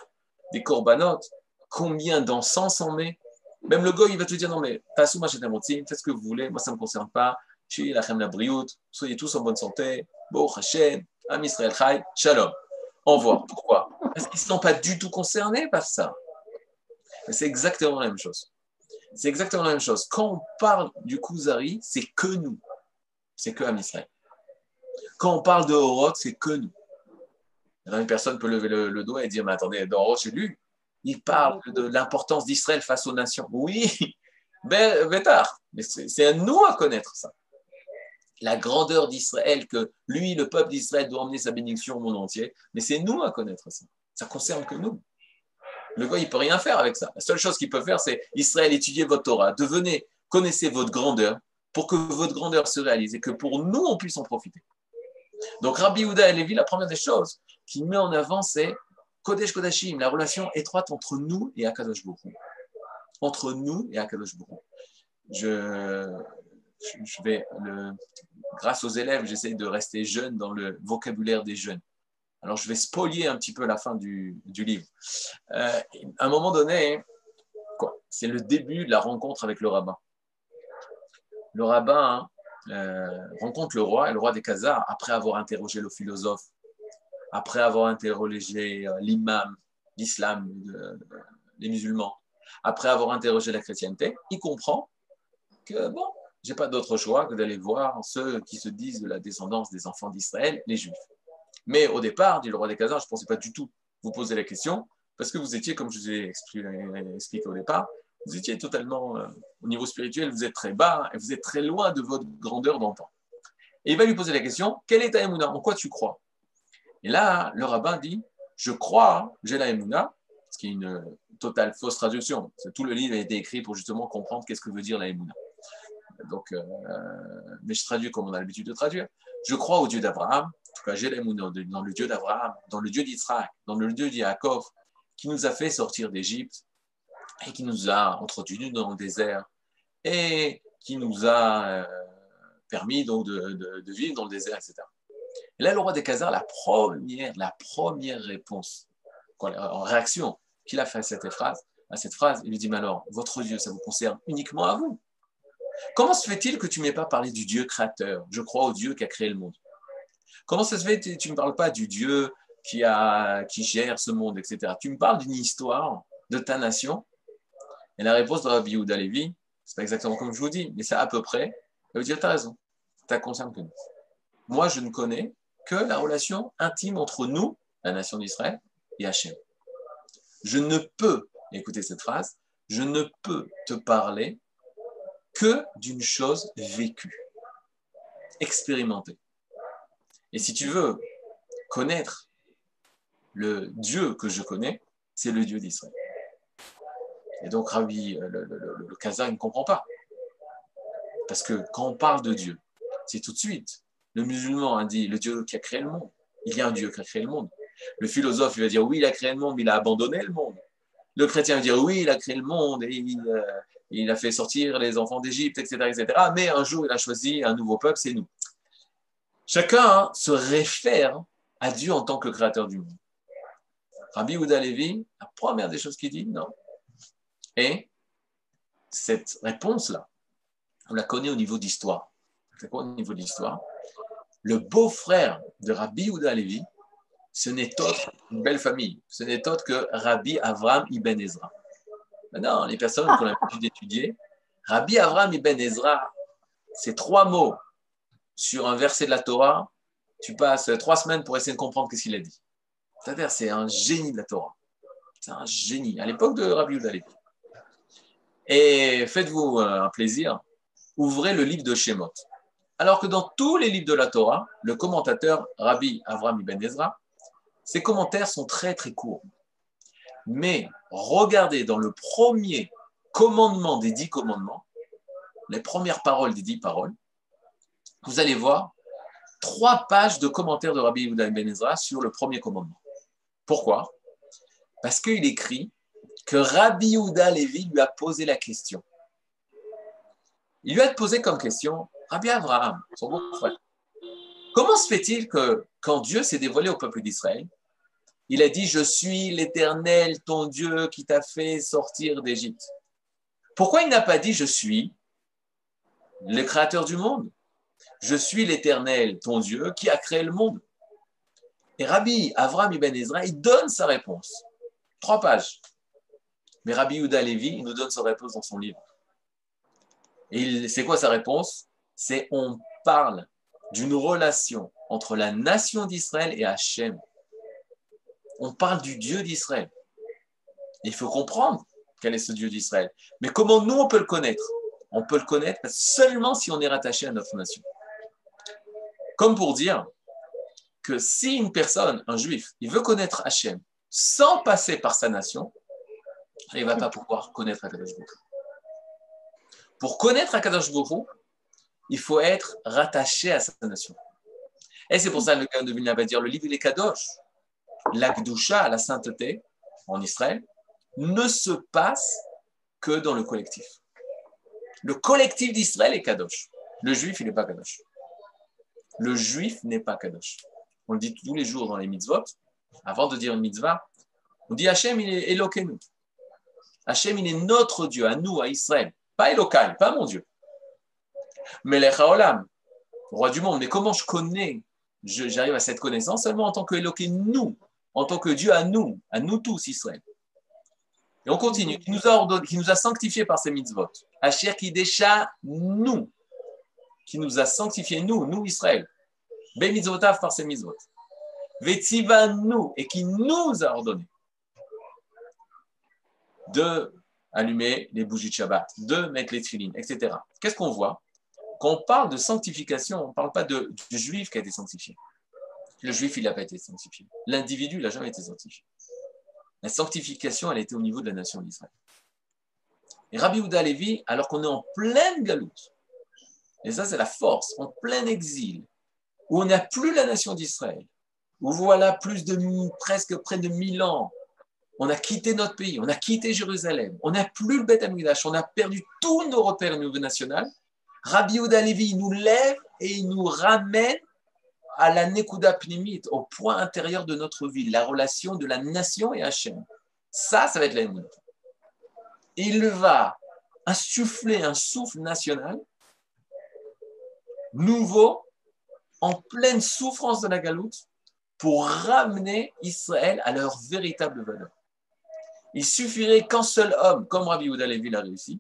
Des corbanotes, combien d'encens on met? Même le goy, il va te dire non, mais faites ce que vous voulez, moi, ça ne me concerne pas. la la soyez tous en bonne santé. Bo Hashem, Am Israël Chai, Shalom. Envoie. Pourquoi? Parce qu'ils ne sont pas du tout concernés par ça. C'est exactement la même chose. C'est exactement la même chose. Quand on parle du Kuzari, c'est que nous. C'est que Am Israël. Quand on parle de Horot, c'est que nous. Une personne peut lever le, doigt et dire Mais attendez, dans Horot, c'est lui. Il parle de l'importance d'Israël face aux nations. Oui, Bétar. [LAUGHS] Mais c'est à nous à connaître ça la grandeur d'Israël, que lui, le peuple d'Israël, doit emmener sa bénédiction au monde entier. Mais c'est nous à connaître ça. Ça concerne que nous. Le gars, il peut rien faire avec ça. La seule chose qu'il peut faire, c'est Israël, étudiez votre Torah, devenez, connaissez votre grandeur pour que votre grandeur se réalise et que pour nous, on puisse en profiter. Donc, Rabbi Houda et Lévi, la première des choses qu'il met en avant, c'est Kodesh Kodashim, la relation étroite entre nous et Akadosh Baruch Entre nous et Akadosh Baruch Je, je vais grâce aux élèves, j'essaie de rester jeune dans le vocabulaire des jeunes. Alors, je vais spolier un petit peu la fin du, livre. Euh, à un moment donné, c'est le début de la rencontre avec le rabbin. Le rabbin euh, rencontre le roi, et le roi des Khazars, après avoir interrogé le philosophe, après avoir interrogé euh, l'imam l'islam, les musulmans, après avoir interrogé la chrétienté, il comprend que, bon, j'ai pas d'autre choix que d'aller voir ceux qui se disent de la descendance des enfants d'Israël, les Juifs. Mais au départ, dit le roi des Khazars, je ne pensais pas du tout vous poser la question, parce que vous étiez, comme je vous ai expliqué au départ, vous étiez totalement, euh, au niveau spirituel, vous êtes très bas et vous êtes très loin de votre grandeur d'antan. Et il va lui poser la question, quel est ta émouna? En quoi tu crois? Et là, le rabbin dit, je crois, j'ai la émouna, ce qui est une totale fausse traduction. Tout le livre a été écrit pour justement comprendre qu'est-ce que veut dire la émouna. Donc, euh, mais je traduis comme on a l'habitude de traduire. Je crois au Dieu d'Abraham, en tout cas j'ai dans le Dieu d'Abraham, dans le Dieu d'Israël, dans le Dieu d'Yaakov, qui nous a fait sortir d'Égypte et qui nous a introduits dans le désert et qui nous a euh, permis donc de, vivre dans le désert, etc. Et là, le roi des Khazars, la première, la première réponse, en réaction qu'il a fait cette phrase, à cette phrase, il lui dit, mais alors, votre Dieu, ça vous concerne uniquement à vous? Comment se fait-il que tu ne m'aies pas parlé du Dieu créateur? Je crois au Dieu qui a créé le monde. Comment se fait? Que tu ne me parles pas du Dieu qui, a, qui gère ce monde, etc. Tu me parles d'une histoire de ta nation? Et la réponse de Rabbi Yehuda Levi, c'est pas exactement comme je vous dis, mais c'est à peu près. Veut tu as raison, ça concerne que nous. Moi, je ne connais que la relation intime entre nous, la nation d'Israël, et Hachem. Je ne peux, écoutez cette phrase, je ne peux te parler que d'une chose vécue, expérimentée. Et si tu veux connaître le Dieu que je connais, c'est le Dieu d'Israël. Et donc, Rabbi, euh, le, le, ne comprend pas. Parce que quand on parle de Dieu, c'est tout de suite. Le musulman a dit le Dieu qui a créé le monde. Il y a un Dieu qui a créé le monde. Le philosophe, il va dire oui, il a créé le monde, mais il a abandonné le monde. Le chrétien va dire oui, il a créé le monde et il, euh, il a fait sortir les enfants d'Égypte, etc., etc. Mais un jour, il a choisi un nouveau peuple, c'est nous. Chacun se réfère à Dieu en tant que créateur du monde. Rabbi Ouda Levi, la première des choses qu'il dit, non. Et cette réponse-là, on la connaît au niveau d'histoire. C'est quoi au niveau d'histoire? Le beau-frère de Rabbi Ouda Levi, ce n'est autre, une belle famille, ce n'est autre que Rabbi Avram Ibn Ezra. Non, les personnes qui ont l'habitude d'étudier, Rabbi Avram ibn Ezra, c'est trois mots sur un verset de la Torah, tu passes trois semaines pour essayer de comprendre ce qu'il a dit. C'est un génie de la Torah. C'est un génie. À l'époque de Rabbi Yehuda Et faites-vous euh, un plaisir, ouvrez le livre de Shemot. Alors que dans tous les livres de la Torah, le commentateur Rabbi Avram ibn Ezra, ses commentaires sont très très courts. Mais regardez dans le premier commandement des dix commandements, les premières paroles des dix paroles, vous allez voir trois pages de commentaires de Rabbi Yehuda Ben Ezra sur le premier commandement. Pourquoi? Parce qu'il écrit que Rabbi Yehuda Levi lui a posé la question. il lui a posé comme question, Rabbi Abraham, son beau-frère, comment se fait-il que quand Dieu s'est dévoilé au peuple d'Israël, il a dit, je suis l'Éternel, ton Dieu, qui t'a fait sortir d'Égypte. Pourquoi il n'a pas dit, je suis le Créateur du monde? Je suis l'Éternel, ton Dieu, qui a créé le monde. Et Rabbi Avram Ibn Ezra, il donne sa réponse. Trois pages. Mais Rabbi Yuda Levi, il nous donne sa réponse dans son livre. Et c'est quoi sa réponse? C'est on parle d'une relation entre la nation d'Israël et Hachem on parle du Dieu d'Israël. Il faut comprendre quel est ce Dieu d'Israël. Mais comment nous, on peut le connaître? On peut le connaître seulement si on est rattaché à notre nation. Comme pour dire que si une personne, un juif, il veut connaître Hachem sans passer par sa nation, il ne va pas pouvoir connaître Akadosh Baruch Pour connaître Akadosh Baruch il faut être rattaché à sa nation. Et c'est pour ça que le cas de Vilna va dire le livre il est Kadosh l'Akdusha, la sainteté, en Israël, ne se passe que dans le collectif. Le collectif d'Israël est Kadosh. Le juif, il n'est pas Kadosh. Le juif n'est pas Kadosh. On le dit tous les jours dans les mitzvot. Avant de dire une mitzvah, on dit Hachem, il est Elokenu. Hachem, il est notre Dieu, à nous, à Israël. Pas Elokai, pas mon Dieu. Melech Haolam, roi du monde. Mais comment je connais, j'arrive à cette connaissance seulement en tant que nous, en tant que Dieu à nous, à nous tous, Israël. Et on continue, qui nous a ordonné, sanctifiés par ses mitzvot. Asher qui déjà nous, qui nous a sanctifiés, nous, nous, Israël. Be mitzvotav par ses mitzvot. Vetiva nous, et qui nous a ordonné de allumer les bougies de Shabbat, de mettre les tefillines, etc. Qu'est-ce qu'on voit? Quand on parle de sanctification, on ne parle pas de, du juif qui a été sanctifié. Le juif, il n'a pas été sanctifié. L'individu, il n'a jamais été sanctifié. La sanctification, elle était au niveau de la nation d'Israël. Et Rabbi Houda Levi, alors qu'on est en pleine galoute, et ça c'est la force, en plein exil, où on n'a plus la nation d'Israël, où voilà plus de presque près de mille ans, on a quitté notre pays, on a quitté Jérusalem, on n'a plus le Beth Amidash, on a perdu tous nos repères au niveau national. Rabbi Houda Levi nous lève et il nous ramène à la Nekuda Pnimit, au point intérieur de notre vie, la relation de la nation et Hachem. Ça, ça va être l'ennemi. Il va insuffler un souffle national nouveau, en pleine souffrance de la galoute, pour ramener Israël à leur véritable valeur. Il suffirait qu'un seul homme, comme Rabbi Levi l'a réussi,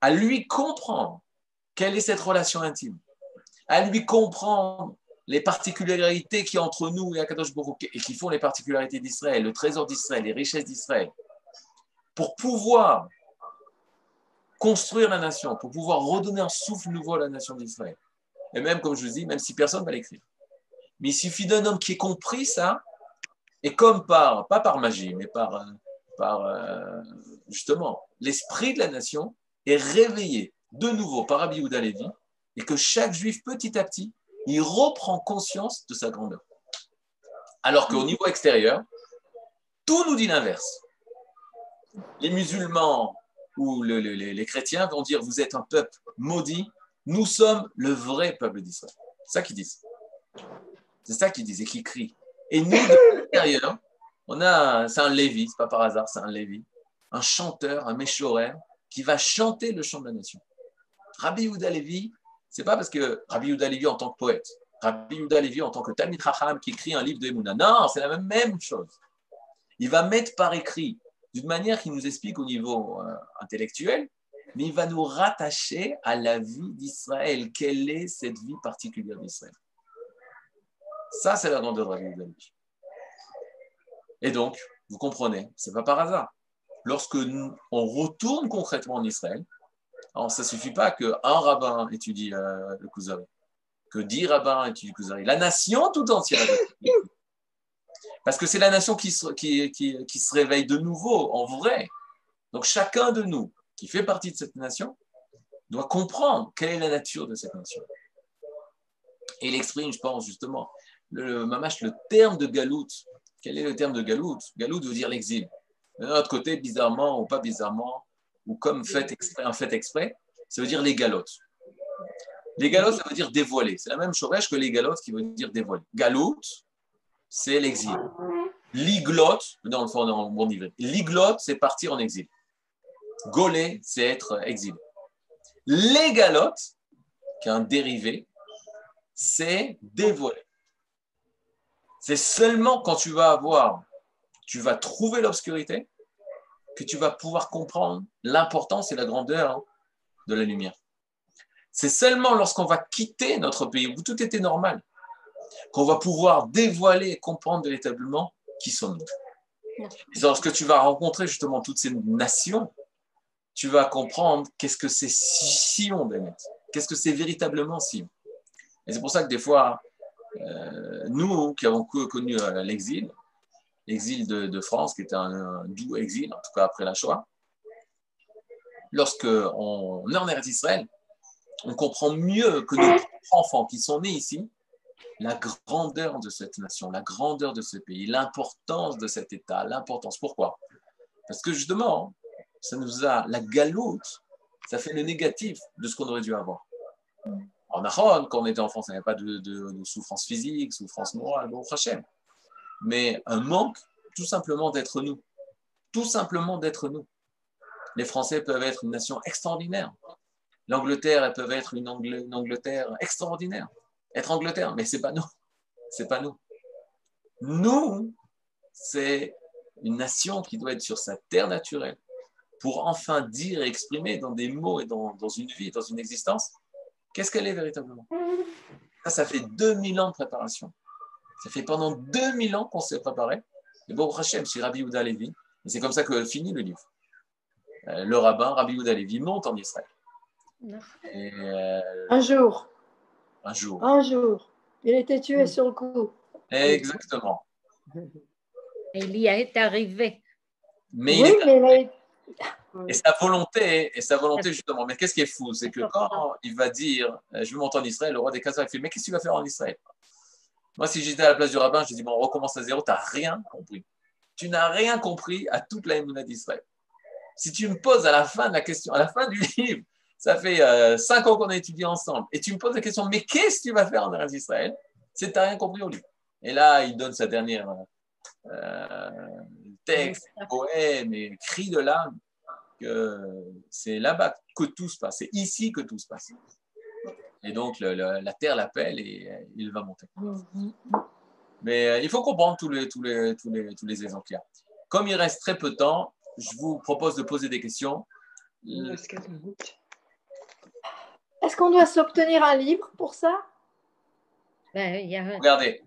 à lui comprendre quelle est cette relation intime, à lui comprendre les particularités qui entre nous et Akadosh Baruch et qui font les particularités d'Israël, le trésor d'Israël, les richesses d'Israël, pour pouvoir construire la nation, pour pouvoir redonner un souffle nouveau à la nation d'Israël. Et même, comme je vous dis, même si personne ne va l'écrire. Mais il suffit d'un homme qui ait compris ça, et comme par, pas par magie, mais par, euh, par euh, justement, l'esprit de la nation est réveillé de nouveau par Rabbi Yehuda Levi, et que chaque juif, petit à petit, il reprend conscience de sa grandeur. Alors qu'au niveau extérieur, tout nous dit l'inverse. Les musulmans ou les chrétiens vont dire vous êtes un peuple maudit, nous sommes le vrai peuple d'Israël. C'est ça qu'ils disent. C'est ça qu'ils disent et qu'ils crient. Et nous, de l'extérieur, on a, c'est un Lévi, c'est pas par hasard, c'est un Lévi, un chanteur, un méchorère, qui va chanter le chant de la nation. Rabbi Houda Lévi, c'est pas parce que Rabbi Yuda Levi en tant que poète, Rabbi Yuda Levi en tant que Talmid Racham qui écrit un livre de Emouna. Non, c'est la même, chose. Il va mettre par écrit d'une manière qui nous explique au niveau euh, intellectuel, mais il va nous rattacher à la vie d'Israël. Quelle est cette vie particulière d'Israël? Ça, c'est la grandeur de Rabbi Yuda Levi. Et donc, vous comprenez, c'est pas par hasard. Lorsque on retourne concrètement en Israël, alors, ça ne suffit pas qu'un rabbin étudie euh, le Kuzari, que dix rabbins étudient le Kuzari. La nation tout entière. Parce que c'est la nation qui se, réveille de nouveau, en vrai. Donc, chacun de nous qui fait partie de cette nation doit comprendre quelle est la nature de cette nation. Et il exprime, je pense, justement, le, le terme de galout. Quel est le terme de galout? Galout veut dire l'exil. De notre côté, bizarrement ou pas bizarrement, ou comme fait exprès, en fait exprès, ça veut dire les galotes. Les galotes, ça veut dire dévoiler. C'est la même chose que les galotes qui veut dire dévoiler. Galoute, c'est l'exil. L'iglote, dans le fond, dans le bon niveau. L'iglote, c'est partir en exil. Golé, c'est être exilé. Les galotes, qui est un dérivé, c'est dévoiler. C'est seulement quand tu vas avoir, tu vas trouver l'obscurité, que tu vas pouvoir comprendre l'importance et la grandeur de la lumière. C'est seulement lorsqu'on va quitter notre pays où tout était normal qu'on va pouvoir dévoiler et comprendre véritablement qui sommes-nous. Et lorsque tu vas rencontrer justement toutes ces nations, tu vas comprendre qu'est-ce que c'est Sion, Bennett. Qu'est-ce que c'est véritablement Sion. Et c'est pour ça que des fois, euh, nous qui avons connu euh, l'exil, l'exil de, France, qui était un, doux exil, en tout cas après la Shoah, lorsque on est en Eretz Israël, on comprend mieux que nos enfants qui sont nés ici, la grandeur de cette nation, la grandeur de ce pays, l'importance de cet État, l'importance. Pourquoi? Parce que justement, ça nous a, la galoute, ça fait le négatif de ce qu'on aurait dû avoir. En Aron, quand on était en France, il n'y avait pas de, souffrance physique, souffrance morale, bon, Mais un manque, tout simplement d'être nous. Tout simplement d'être nous. Les Français peuvent être une nation extraordinaire. L'Angleterre, elle peut être une, Angleterre extraordinaire. Être Angleterre, mais c'est pas nous. C'est pas nous. Nous, c'est une nation qui doit être sur sa terre naturelle pour enfin dire et exprimer dans des mots et dans, dans une vie, dans une existence, qu'est-ce qu'elle est véritablement. Ça, ça fait 2000 ans de préparation. Ça fait pendant 2000 ans qu'on s'est préparé. Et bon, Hachem, c'est Rabbi Ouda Levi. Et c'est comme ça que finit le livre. Euh, le rabbin, Rabbi Ouda Levi, monte en Israël. Euh, un jour. Un jour. Un jour. Il était tué sur le coup. Exactement. Et il y est arrivé. Mais il est... Et sa volonté, et sa volonté justement, mais qu'est-ce qui est fou? C'est que quand il va dire euh, Je veux monter en Israël, le roi des Kazakhs fait Mais qu'est-ce que tu vas faire en Israël? Moi, si j'étais à la place du rabbin, je dis Bon, on recommence à zéro, tu n'as rien compris. Tu n'as rien compris à toute la d'Israël. Si tu me poses à la fin de la question, à la fin du [LAUGHS] livre, ça fait euh, cinq ans qu'on a étudié ensemble, et tu me poses la question Mais qu'est-ce que tu vas faire en Israël C'est que tu n'as rien compris au livre? Et là, il donne sa dernière euh, texte, poème et cri de l'âme c'est là-bas que tout se passe, c'est ici que tout se passe. Et donc la terre l'appelle et euh, il va monter. Mais euh, il faut comprendre tous les, tous les, tous les, tous les exemples qu'il y a. Comme il reste très peu de temps, je vous propose de poser des questions. Est-ce qu'on doit s'obtenir un livre pour ça? Ben, Regardez,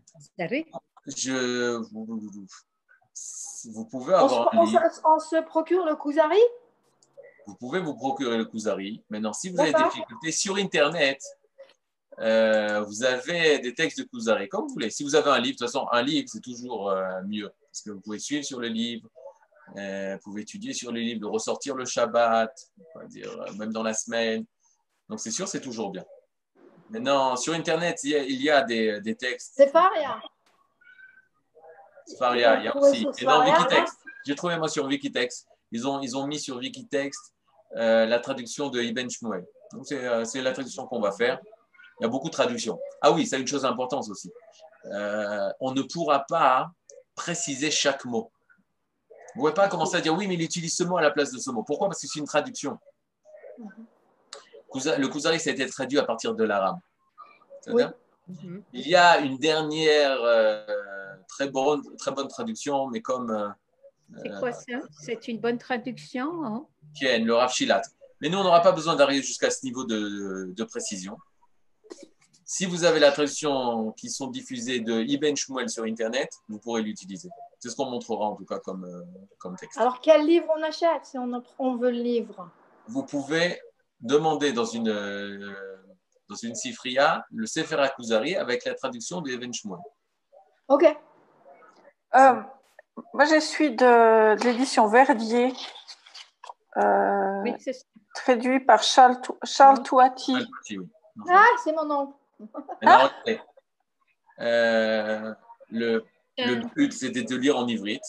je, vous, pouvez avoir on, on se procure le Kuzari? Vous pouvez vous procurer le Kuzari. Maintenant, si vous avez des difficultés sur Internet, euh, vous avez des textes de Kuzari, comme vous voulez. Si vous avez un livre, de toute façon, un livre, c'est toujours euh, mieux, parce que vous pouvez suivre sur le livre, euh, vous pouvez étudier sur le livre, de ressortir le Shabbat, dire, même dans la semaine. Donc, c'est sûr, c'est toujours bien. Maintenant, sur Internet, il y a, des, des, textes. C'est Faria. Faria, il y a aussi. Et dans Wikitext, j'ai trouvé moi sur Wikitext, ils ont, ils ont mis sur Wikitext la traduction de Ibn Shmuel. Euh, c'est la traduction qu'on va faire. Il y a beaucoup de traductions. Ah oui, c'est une chose importante aussi. Euh, on ne pourra pas préciser chaque mot. Vous ne pouvez pas commencer à dire oui, mais il utilise ce mot à la place de ce mot. Pourquoi? Parce que c'est une traduction. Le Kuzari, ça a été traduit à partir de l'arabe. Il y a une dernière très, bonne, très bonne traduction, mais comme c'est quoi ça? C'est une bonne traduction hein? le Rav Mais nous, on n'aura pas besoin d'arriver jusqu'à ce niveau de, précision. Si vous avez la traduction qui sont diffusées de Ibn Shmuel sur Internet, vous pourrez l'utiliser. C'est ce qu'on montrera en tout cas comme, euh, comme texte. Alors, quel livre on achète si on, on veut le livre? Vous pouvez demander dans une, euh, dans une Sifria le Sefer Akuzari avec la traduction de Ibn Shmuel. OK. Euh, moi, je suis de, l'édition Verdier, euh, traduit par Charles, Charles Touati. Ah, c'est mon nom. Ah. [LAUGHS] Euh, le, le, but, c'était de lire en ivrite.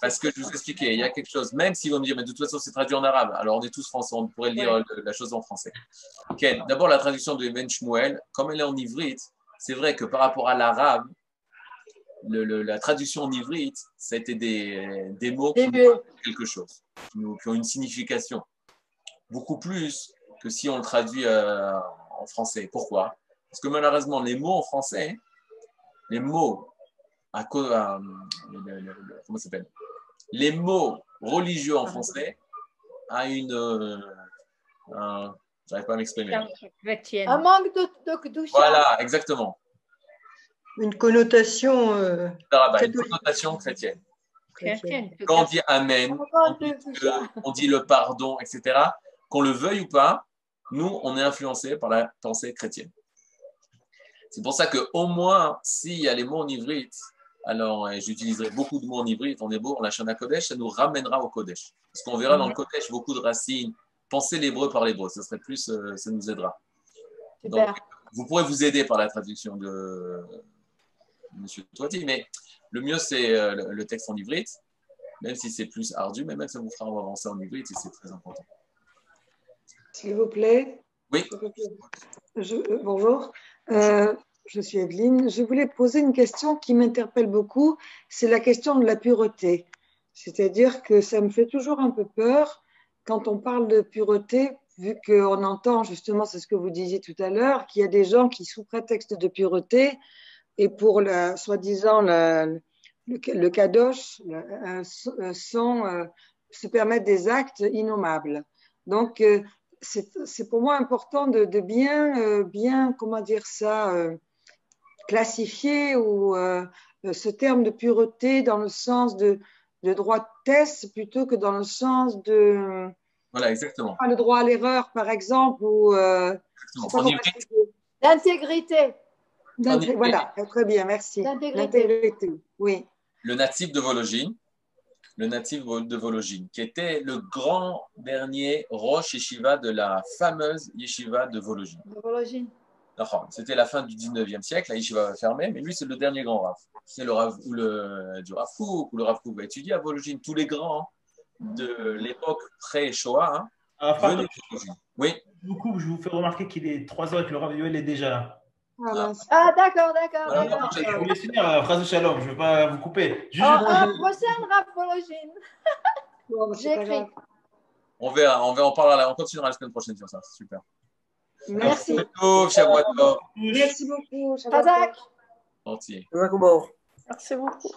Parce que je vous expliquais, il y a quelque chose, même si vous me dire, mais de toute façon, c'est traduit en arabe, alors on est tous français, on pourrait lire la chose en français. D'abord, la traduction de Ben Shmuel, comme elle est en ivrite, c'est vrai que par rapport à l'arabe, la traduction en ivrite, ça a été des, des mots qui ont quelque chose, qui, ont une signification. Beaucoup plus que si on le traduit euh, en français. Pourquoi? Parce que malheureusement, les mots en français, les mots à, à comment s'appelle? Les mots religieux en français a une euh, un, j'arrive pas à m'exprimer. Un manque de, de, Voilà, exactement. Une connotation. Euh, une connotation chrétienne. Quand on dit Amen, on dit, le pardon, etc., qu'on le veuille ou pas, nous, on est influencé par la pensée chrétienne. C'est pour ça qu'au moins, s'il y a les mots en ivrite, alors j'utiliserai beaucoup de mots en ivrite, on est beau, on la Shana Kodesh, ça nous ramènera au Kodesh. Parce qu'on verra dans le Kodesh beaucoup de racines. Pensez l'hébreu par l'hébreu, ça serait plus, euh, ça nous aidera. Donc, vous pourrez vous aider par la traduction de, Monsieur Toiti, mais le mieux c'est euh, le texte en ivrite, même si c'est plus ardu, mais même ça vous fera avancer en ivrite et c'est très important. S'il vous plaît. Oui. Euh, bonjour. Euh, je suis Evelyne. Je voulais poser une question qui m'interpelle beaucoup. C'est la question de la pureté. C'est-à-dire que ça me fait toujours un peu peur quand on parle de pureté, vu qu'on entend justement, c'est ce que vous disiez tout à l'heure, qu'il y a des gens qui, sous prétexte de pureté, et pour la, soi-disant le, le kadosh, sont, euh, se permettent des actes innommables. Donc, euh, c'est pour moi important de, bien, euh, bien, comment dire ça, classifier ou ce terme de pureté dans le sens de, de droitesse plutôt que dans le sens de. Voilà, exactement. Le droit à l'erreur, par exemple, ou. L'intégrité. Voilà, très bien, merci. L'intégrité, oui. Le natif de Vologine, le natif de Vologine, qui était le grand dernier Roche Yeshiva de la fameuse Yeshiva de Vologine. C'était la fin du 19e siècle, la Yeshiva va fermer, mais lui, c'est le dernier grand Rav. C'est le Rav ou le, du Rav Kouk, ou le Rav Kouk va étudier à Vologine. Tous les grands de l'époque pré-Shoah hein, ah, Oui. Beaucoup, je vous fais remarquer qu'il est 3 heures et que le Rav Yoel est déjà là. Ah, ah d'accord, d'accord. je voulais finir la phrase de Shalom, je ne veux pas vous couper. Juste... Oh, prochaine rapologine. [LAUGHS] J'ai écrit. On verra, on, verra, on, parlera, on continuera la semaine prochaine sur ça, super. Merci. Merci beaucoup. Shavuot Entier. Merci beaucoup.